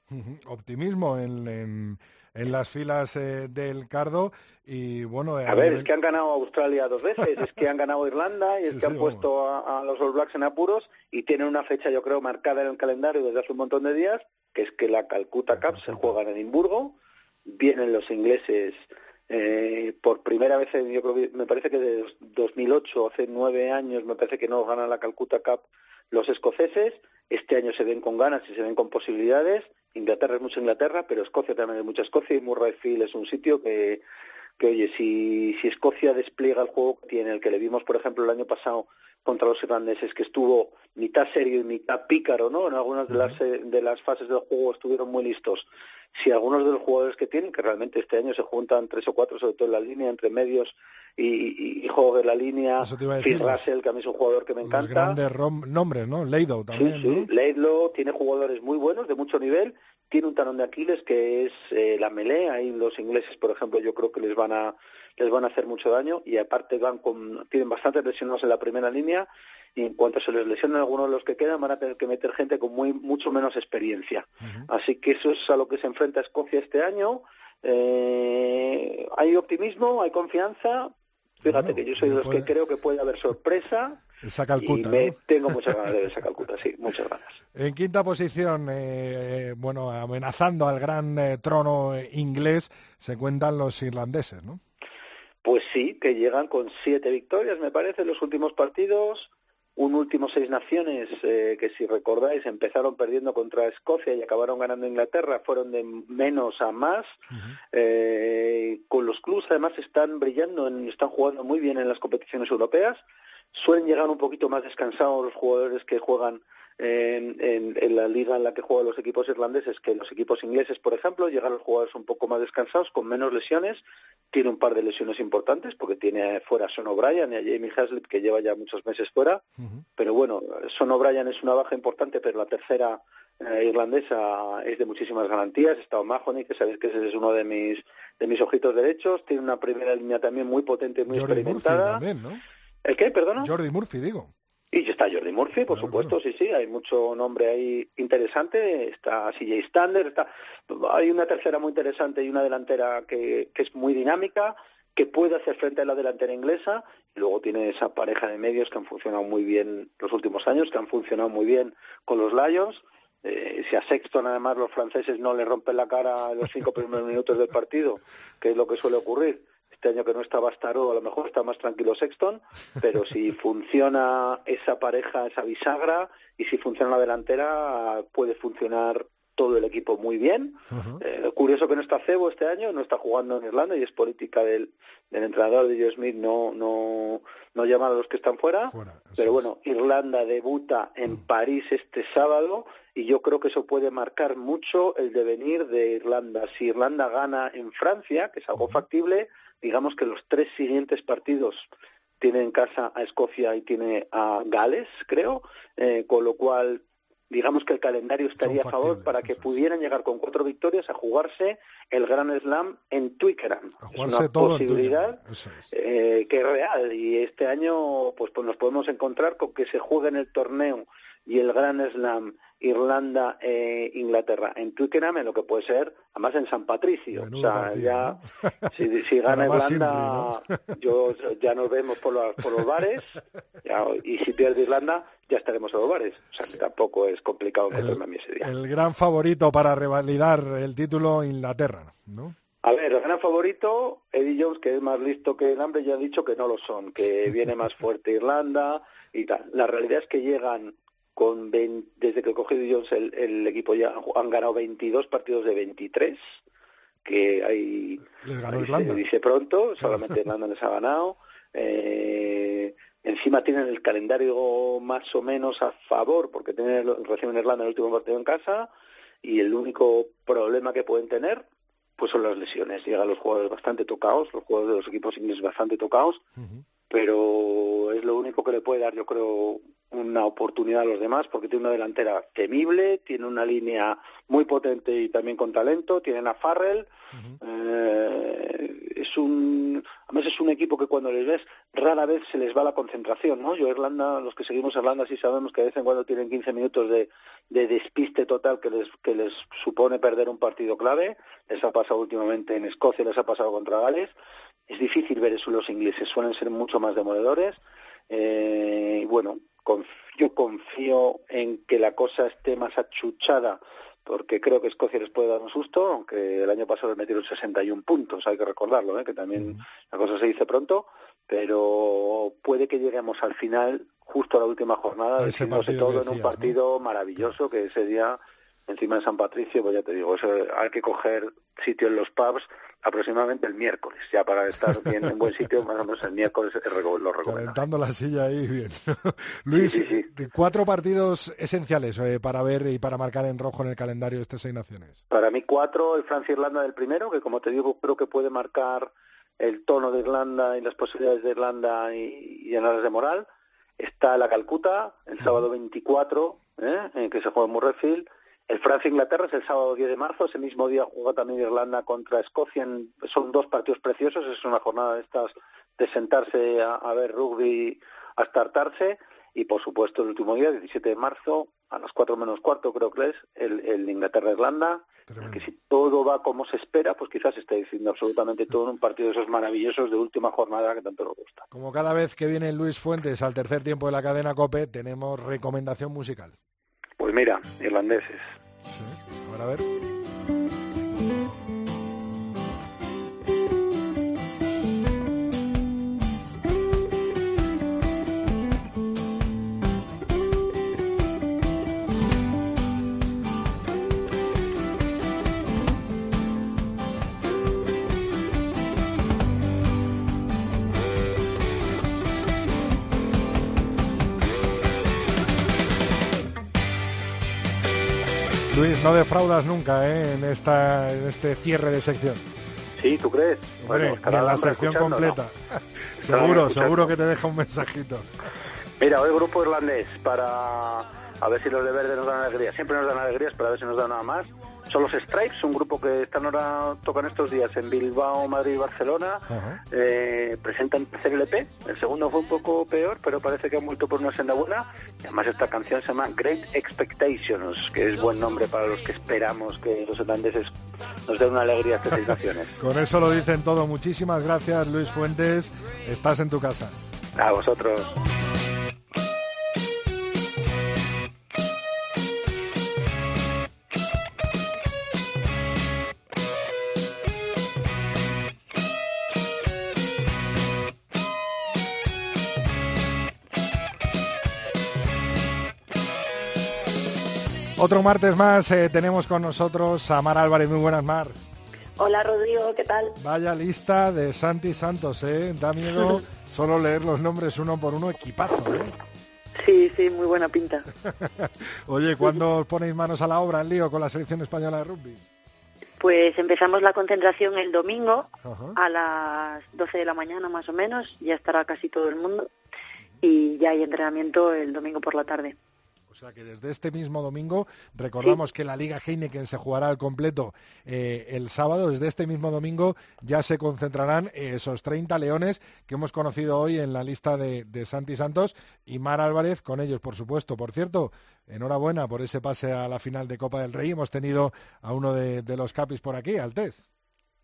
Optimismo en, en, en las filas eh, del Cardo y bueno... eh, A ver, nivel- es que han ganado a Australia dos veces, es que han ganado a Irlanda y es Sí, que sí, han puesto a, a los All Blacks en apuros y tienen una fecha, yo creo, marcada en el calendario desde hace un montón de días, que es que la Calcutta Cup se juega en Edimburgo, vienen los ingleses eh, por primera vez, yo creo me parece que de 2008, hace nueve años, me parece que no ganan la Calcutta Cup los escoceses, este año se ven con ganas y se ven con posibilidades, Inglaterra es mucha Inglaterra, pero Escocia también es mucha Escocia y Murrayfield es un sitio que que oye, si, si Escocia despliega el juego que tiene, el que le vimos, por ejemplo, el año pasado contra los irlandeses, que estuvo mitad serio y mitad pícaro, ¿no? En algunas de las, eh, de las fases del juego estuvieron muy listos. Si algunos de los jugadores que tienen, que realmente este año se juntan tres o cuatro, sobre todo en la línea, entre medios y, y, y juego de la línea, Phil los- Russell, que a mí es un jugador que me Los encanta. grandes rom- nombres, ¿no? Leido también, Sí, sí. ¿no? Laidlaw tiene jugadores muy buenos, de mucho nivel. Tiene un talón de Aquiles que es eh, la melee. Ahí los ingleses, por ejemplo, yo creo que les van a les van a hacer mucho daño y aparte van con tienen bastantes lesionados en la primera línea y en cuanto se les lesionen algunos de los que quedan van a tener que meter gente con muy mucho menos experiencia. Así que eso es a lo que se enfrenta Escocia este año. Eh, hay optimismo, hay confianza. Fíjate que yo soy de los que creo que puede haber sorpresa Esa y Calcuta, me ¿no? tengo muchas ganas de ver esa Calcuta, sí, muchas ganas. En quinta posición, eh, eh, bueno, amenazando al gran eh, trono inglés, se cuentan los irlandeses, ¿no? Pues sí, que llegan con siete victorias, me parece, en los últimos partidos. Un último seis naciones eh, que, si recordáis, empezaron perdiendo contra Escocia y acabaron ganando Inglaterra. Fueron de menos a más. Eh, con los clubs, además, están brillando, en- están jugando muy bien en las competiciones europeas. Suelen llegar un poquito más descansados los jugadores que juegan en, en- en la liga en la que juegan los equipos irlandeses que los equipos ingleses, por ejemplo. Llegan los jugadores un poco más descansados, con menos lesiones. Tiene un par de lesiones importantes porque tiene fuera a Son O'Brien y a Jamie Haslip que lleva ya muchos meses fuera. Pero bueno, Son O'Brien es una baja importante, pero la tercera eh, irlandesa es de muchísimas garantías. Está O'Mahony, que sabéis que ese es uno de mis de mis ojitos derechos. Tiene una primera línea también muy potente, muy Jordi Murphy experimentada. también, ¿no? ¿El qué, perdona? Jordi Murphy, digo. Y está Jordi Murphy, por supuesto, sí, sí, hay mucho nombre ahí interesante, está CJ Stander, está, hay una tercera muy interesante y una delantera que, que es muy dinámica, que puede hacer frente a la delantera inglesa, y luego tiene esa pareja de medios que han funcionado muy bien los últimos años, que han funcionado muy bien con los Lions, eh, si a Sexton además los franceses no le rompen la cara en los cinco primeros minutos del partido, que es lo que suele ocurrir, este año que no está Bastaró, a lo mejor está más tranquilo Sexton, pero si funciona esa pareja, esa bisagra, y si funciona la delantera, puede funcionar todo el equipo muy bien. Eh, curioso que no está Cebo este año, no está jugando en Irlanda y es política del, del entrenador de Joe Smith no, no, no llamar a los que están fuera. pero bueno, Irlanda debuta en París este sábado y yo creo que eso puede marcar mucho el devenir de Irlanda. Si Irlanda gana en Francia, que es algo factible, digamos que los tres siguientes partidos tiene en casa a Escocia y tiene a Gales, creo, eh, con lo cual digamos que el calendario estaría a favor para que pudieran llegar con cuatro victorias a jugarse el Gran Slam en Twickenham. Es Jugarse una todo en posibilidad es. eh, que es real y este año pues, pues nos podemos encontrar con que se juegue en el torneo y el Gran Slam Irlanda e Inglaterra. En Twickenham en lo que puede ser además en San Patricio. O sea ya si, si gana Irlanda yo ya nos vemos por los, por los bares. Ya, y si pierde Irlanda ya estaremos en los bares. O sea que tampoco es complicado encontrarme a mí ese día. El gran favorito para revalidar el título Inglaterra, ¿no? A ver, el gran favorito, Eddie Jones, que es más listo que el hambre, ya ha dicho que no lo son, que viene más fuerte Irlanda y tal. La realidad es que llegan con 20 desde que cogió Jones el, el equipo ya han ganado 22 partidos de 23, que hay, Les ganó ahí Irlanda. se dice pronto, solamente Irlanda les ha ganado. Eh, Encima tienen el calendario más o menos a favor porque tienen, reciben Irlanda el último partido en casa y el único problema que pueden tener pues son las lesiones. Llegan los jugadores bastante tocados, los jugadores de los equipos ingleses bastante tocados, pero es lo único que le puede dar, yo creo, una oportunidad a los demás porque tiene una delantera temible, tiene una línea muy potente y también con talento, tienen a Farrell, eh, es un, además es un equipo que cuando les ves rara vez se les va la concentración, ¿no? Yo Irlanda, los que seguimos Irlanda sí sabemos que de vez en cuando tienen 15 minutos de, de despiste total que les, que les supone perder un partido clave, les ha pasado últimamente en Escocia, les ha pasado contra Gales, es difícil ver eso los ingleses, suelen ser mucho más demoledores, eh, bueno, yo confío en que la cosa esté más achuchada porque creo que Escocia les puede dar un susto, aunque el año pasado les metieron 61 puntos, hay que recordarlo, ¿eh? que también la cosa se dice pronto, pero puede que lleguemos al final, justo a la última jornada, decidiéndose todo en un partido maravilloso, que ese día, encima de San Patricio, pues ya te digo, eso, hay que coger sitio en los pubs aproximadamente el miércoles, ya para estar bien en buen sitio, más o menos el miércoles lo recomiendo. Calentando la silla ahí, bien. Luis, cuatro partidos esenciales eh, para ver y para marcar en rojo en el calendario de estas seis naciones. Para mí cuatro, el Francia-Irlanda del primero, que como te digo, creo que puede marcar el tono de Irlanda y las posibilidades de Irlanda y, y en aras de moral. Está la Calcuta, el sábado 24, ¿eh? en que se juega en Murrayfield el Francia-Inglaterra es el sábado 10 de marzo, ese mismo día juega también Irlanda contra Escocia, son dos partidos preciosos, es una jornada de estas de sentarse a, ver rugby hasta hartarse y por supuesto el último día, 17 de marzo, a las 4 menos cuarto creo que es, el, el Inglaterra-Irlanda, que si todo va como se espera, pues quizás esté diciendo absolutamente todo en un partido de esos maravillosos de última jornada que tanto nos gusta. Como cada vez que viene Luis Fuentes al tercer tiempo de la cadena COPE, tenemos recomendación musical. Pues mira, irlandeses. Sí, a ver. Luis, no defraudas nunca ¿eh? en, esta, en este cierre de sección. Sí, ¿tú crees? Bueno, en la sección completa. seguro, seguro que te deja un mensajito. Mira, hoy grupo irlandés para a ver si los de verde nos dan alegría. Siempre nos dan alegrías, pero a ver si nos dan nada más son los Stripes, un grupo que están ahora, tocan estos días en Bilbao, Madrid y Barcelona. Eh, presentan tercer LP. El segundo fue un poco peor, pero parece que han vuelto por una senda buena. Y además esta canción se llama Great Expectations, que es buen nombre para los que esperamos que los irlandeses nos den una alegría estas naciones. Con eso lo dicen todo. Muchísimas gracias, Luis Fuentes. Estás en tu casa. A vosotros. Otro martes más eh, tenemos con nosotros a Mar Álvarez. Muy buenas, Mar. Hola, Rodrigo, ¿qué tal? Vaya lista de Santi Santos, ¿eh? Da miedo solo leer los nombres uno por uno, equipazo, ¿eh? Sí, sí, muy buena pinta. Oye, ¿cuándo os ponéis manos a la obra, el lío, con la selección española de rugby? Pues empezamos la concentración el domingo a las 12 de la mañana más o menos, ya estará casi todo el mundo y ya hay entrenamiento el domingo por la tarde. O sea que desde este mismo domingo, recordamos que la Liga Heineken se jugará al completo eh, el sábado, desde este mismo domingo ya se concentrarán esos 30 leones que hemos conocido hoy en la lista de, Santi Santos y Mar Álvarez con ellos, por supuesto. Por cierto, enhorabuena por ese pase a la final de Copa del Rey. Hemos tenido a uno de, de los capis por aquí, Altés.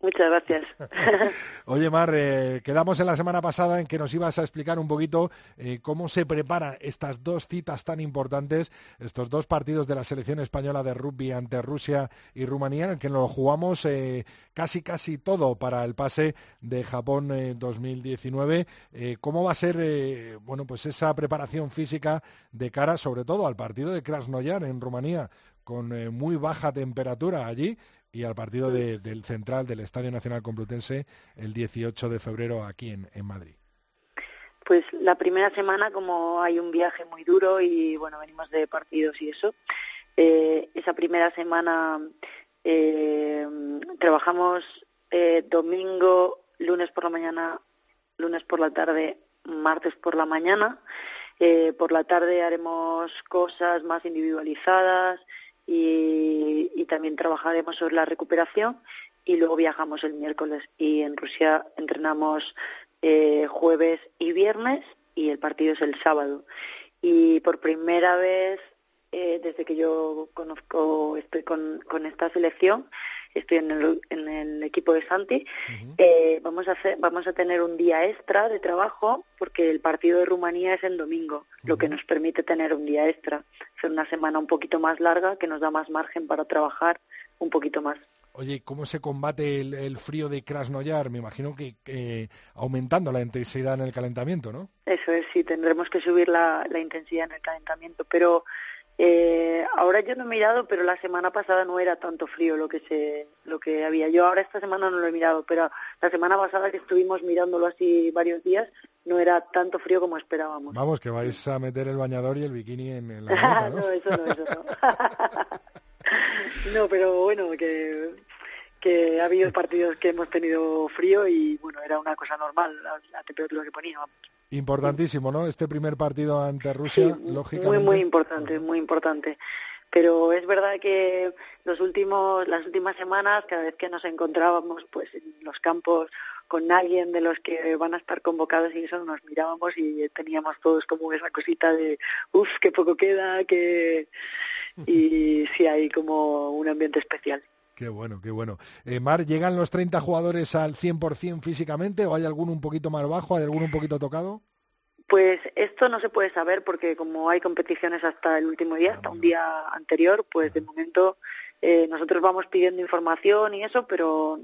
Muchas gracias. Oye, Mar, eh, quedamos en la semana pasada en que nos ibas a explicar un poquito eh, cómo se preparan estas dos citas tan importantes, estos dos partidos de la selección española de rugby ante Rusia y Rumanía, en que nos jugamos eh, casi casi todo para el pase de Japón 2019. ¿Cómo va a ser, bueno, pues esa preparación física de cara, sobre todo, al partido de Krasnoyar en Rumanía? con muy baja temperatura allí y al partido del Central del Estadio Nacional Complutense el 18 de febrero aquí en, Madrid. Pues la primera semana, como hay un viaje muy duro y bueno, venimos de partidos y eso, eh, esa primera semana eh, trabajamos eh, domingo, lunes por la mañana, lunes por la tarde, martes por la mañana. Eh, por la tarde haremos cosas más individualizadas y, y también trabajaremos sobre la recuperación y luego viajamos el miércoles y en Rusia entrenamos eh, jueves y viernes y el partido es el sábado. Y por primera vez eh, desde que yo conozco, estoy con, con esta selección, estoy en el, en el equipo de Santi, eh, vamos, a hacer, vamos a tener un día extra de trabajo porque el partido de Rumanía es en domingo, lo que nos permite tener un día extra, hacer una semana un poquito más larga que nos da más margen para trabajar un poquito más. Oye, ¿cómo se combate el, el frío de Krasnoyar? Me imagino que eh, aumentando la intensidad en el calentamiento, ¿no? Eso es, sí, tendremos que subir la, la intensidad en el calentamiento, pero eh, ahora yo no he mirado, pero la semana pasada no era tanto frío lo que se, lo que había. Yo ahora esta semana no lo he mirado, pero la semana pasada que estuvimos mirándolo así varios días, no era tanto frío como esperábamos. Vamos, que vais a meter el bañador y el bikini en, en la maleta, ¿no? no, eso no, eso no. no, pero bueno, que que ha habido partidos que hemos tenido frío y bueno, era una cosa normal la, la temperatura que ponía. Importantísimo, ¿no? Este primer partido ante Rusia, Sí, lógicamente. Muy, muy importante, muy importante. Pero es verdad que los últimos, las últimas semanas, cada vez que nos encontrábamos pues en los campos con alguien de los que van a estar convocados y eso, nos mirábamos y teníamos todos como esa cosita de, uff, qué poco queda, que... Y sí hay como un ambiente especial. Qué bueno, qué bueno. Eh, Mar, ¿llegan los 30 jugadores al 100% físicamente o hay alguno un poquito más bajo, hay alguno un poquito tocado? Pues esto no se puede saber porque como hay competiciones hasta el último día, hasta un día anterior, pues de momento eh, nosotros vamos pidiendo información y eso, pero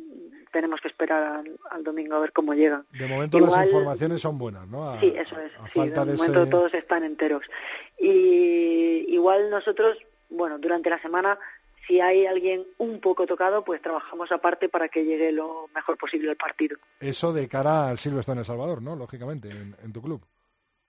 tenemos que esperar al, al domingo a ver cómo llegan. De momento las informaciones son buenas, ¿no? A- Sí, eso es. Sí, de de momento ese- todos están enteros. Y igual nosotros, bueno, durante la semana, si hay alguien un poco tocado, pues trabajamos aparte para que llegue lo mejor posible al partido. Eso de cara al Silverstone El Salvador, ¿no? Lógicamente, en, en tu club.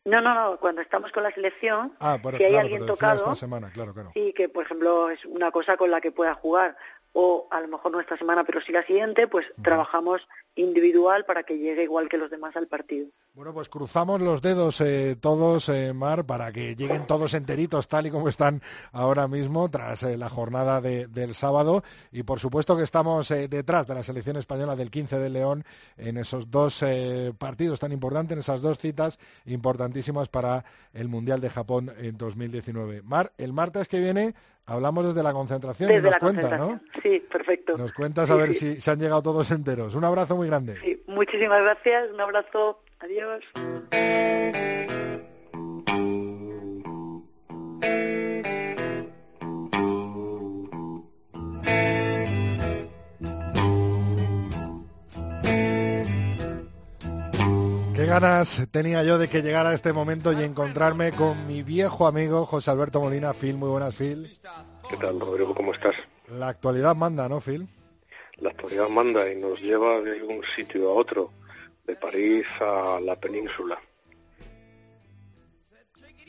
No, no, no. Cuando estamos con la selección, Ah, si hay claro, alguien tocado, esta semana, claro, claro. sí, que por ejemplo es una cosa con la que pueda jugar, o a lo mejor no esta semana, pero sí la siguiente, pues trabajamos individual para que llegue igual que los demás al partido. Bueno, pues cruzamos los dedos eh, todos, eh, Mar, para que lleguen todos enteritos tal y como están ahora mismo tras eh, la jornada de- del sábado. Y por supuesto que estamos detrás de la selección española del 15 de León en esos dos partidos tan importantes, en esas dos citas importantísimas para el Mundial de Japón en 2019. Mar, el martes que viene hablamos desde la concentración y Desde nos la cuentas, ¿no? Sí, perfecto. Nos cuentas Sí, a ver sí. si se han llegado todos enteros. Un abrazo muy grande. Sí, muchísimas gracias, un abrazo, adiós. Ganas tenía yo de que llegara este momento y encontrarme con mi viejo amigo José Alberto Molina. Phil, muy buenas, Phil. ¿Qué tal, Rodrigo? ¿Cómo estás? La actualidad manda, ¿no, Phil? La actualidad manda y nos lleva de un sitio a otro, de París a la península.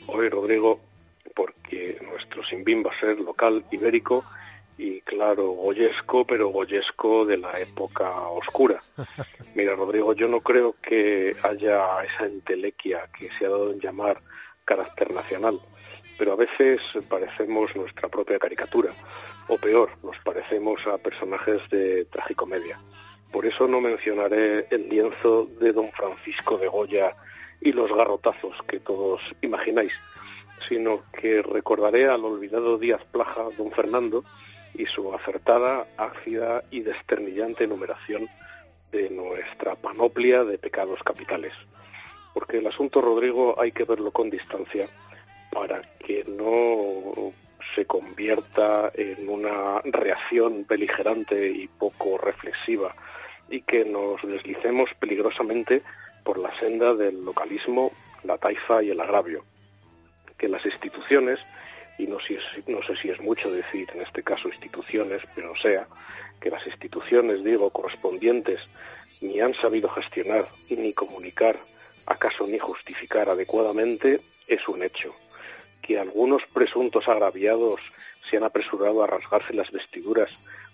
Hoy, Rodrigo, porque nuestro Simbín va a ser local ibérico y, claro, goyesco, pero goyesco de la época oscura. Mira, Rodrigo, yo no creo que haya esa entelequia que se ha dado en llamar carácter nacional, pero a veces parecemos nuestra propia caricatura, o peor, nos parecemos a personajes de tragicomedia. Por eso no mencionaré el lienzo de don Francisco de Goya y los garrotazos que todos imagináis, sino que recordaré al olvidado Díaz Plaja, don Fernando, y su acertada, ácida y desternillante enumeración de nuestra panoplia de pecados capitales. Porque el asunto, Rodrigo, hay que verlo con distancia para que no se convierta en una reacción beligerante y poco reflexiva y que nos deslicemos peligrosamente por la senda del localismo, la taifa y el agravio. Que las instituciones, y no, no sé si es mucho decir en este caso instituciones, pero sea, que las instituciones, digo, correspondientes, ni han sabido gestionar ni comunicar acaso ni justificar adecuadamente, es un hecho. Que algunos presuntos agraviados se han apresurado a rasgarse las vestiduras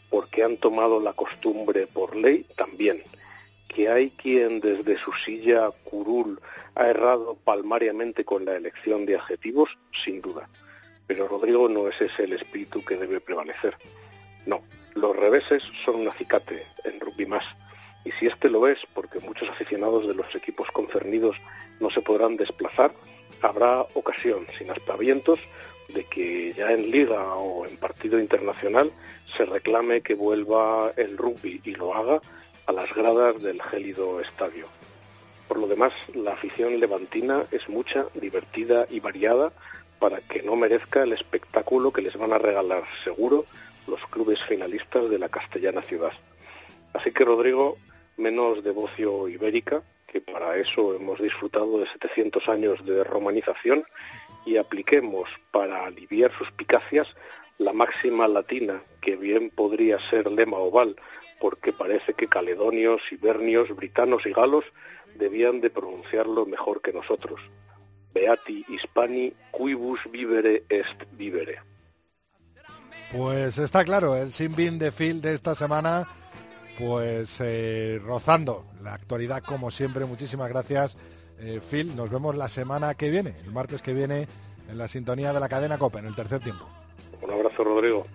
porque han tomado la costumbre por ley, también. Que hay quien desde su silla curul ha errado palmariamente con la elección de adjetivos, sin duda. Pero Rodrigo no es ese el espíritu que debe prevalecer. No, los reveses son un acicate en rugby más. Y si este lo es, porque muchos aficionados de los equipos concernidos no se podrán desplazar, habrá ocasión, sin aspavientos, de que ya en liga o en partido internacional se reclame que vuelva el rugby y lo haga a las gradas del gélido estadio. Por lo demás, la afición levantina es mucha, divertida y variada para que no merezca el espectáculo que les van a regalar seguro los clubes finalistas de la castellana ciudad. Así que, Rodrigo, menos devocio ibérica, que para eso hemos disfrutado de 700 años de romanización, y apliquemos para aliviar suspicacias la máxima latina, que bien podría ser lema oval, porque parece que caledonios, ibernios, britanos y galos debían de pronunciarlo mejor que nosotros. Beati hispani quibus vivere est vivere. Pues está claro, el Sin de Phil de esta semana, pues eh, rozando la actualidad como siempre. Muchísimas gracias, eh, Phil. Nos vemos la semana que viene, el martes que viene, en la sintonía de la cadena COPE, en el tercer tiempo. Un abrazo, Rodrigo.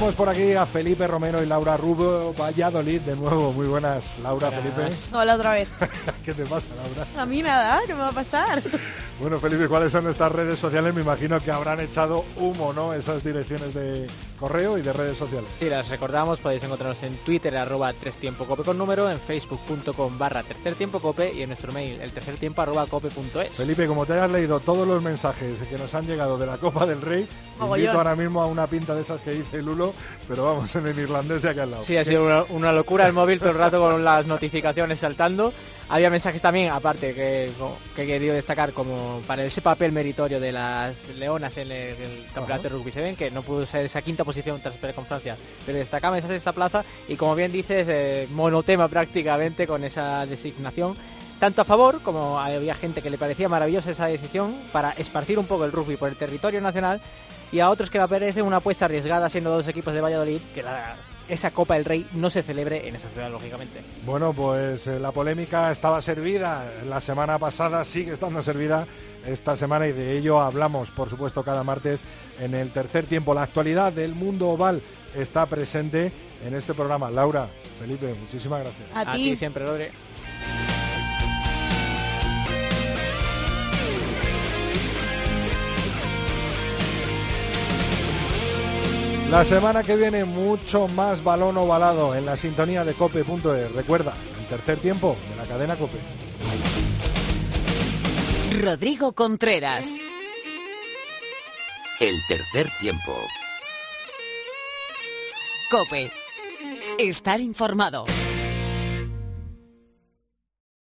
Tenemos por aquí a Felipe Romero y Laura Rubio Valladolid de nuevo. Muy buenas, Laura, Felipe. Hola otra vez. ¿Qué te pasa, Laura? A mí nada, ¿qué me va a pasar? Bueno, Felipe, ¿cuáles son nuestras redes sociales? Me imagino que habrán echado humo, ¿no? Esas direcciones de correo y de redes sociales. Sí, las recordamos, podéis encontrarnos en Twitter, arroba tres tiempo cope con número, en facebook.com barra tercer tiempo cope y en nuestro mail, el tercer tiempo arroba cope.es. Felipe, como te hayas leído todos los mensajes que nos han llegado de la Copa del Rey, Mogollón. invito ahora mismo a una pinta de esas que dice Lulo, pero vamos en el irlandés de acá al lado. Sí, ha sido una, una locura el móvil todo el rato con las notificaciones saltando. Había mensajes también, aparte, que, que he querido destacar como para ese papel meritorio de las leonas en el, el campeonato de rugby se ven que no pudo ser esa quinta posición tras perder con Francia, pero destacaba esa sexta plaza y como bien dices, eh, monotema prácticamente con esa designación. Tanto a favor, como había gente que le parecía maravillosa esa decisión para esparcir un poco el rugby por el territorio nacional y a otros que le parece una apuesta arriesgada siendo dos equipos de Valladolid que la- esa Copa del Rey no se celebre en esa ciudad, lógicamente. Bueno, pues eh, la polémica estaba servida la semana pasada, sigue estando servida esta semana y de ello hablamos, por supuesto, cada martes en el tercer tiempo. La actualidad del mundo oval está presente en este programa. Laura, Felipe, muchísimas gracias. A ti. siempre, Rodri. La semana que viene mucho más balón ovalado en la sintonía de cope.es. Recuerda, el tercer tiempo de la cadena Cope. Rodrigo Contreras. El tercer tiempo. Cope. Estar informado.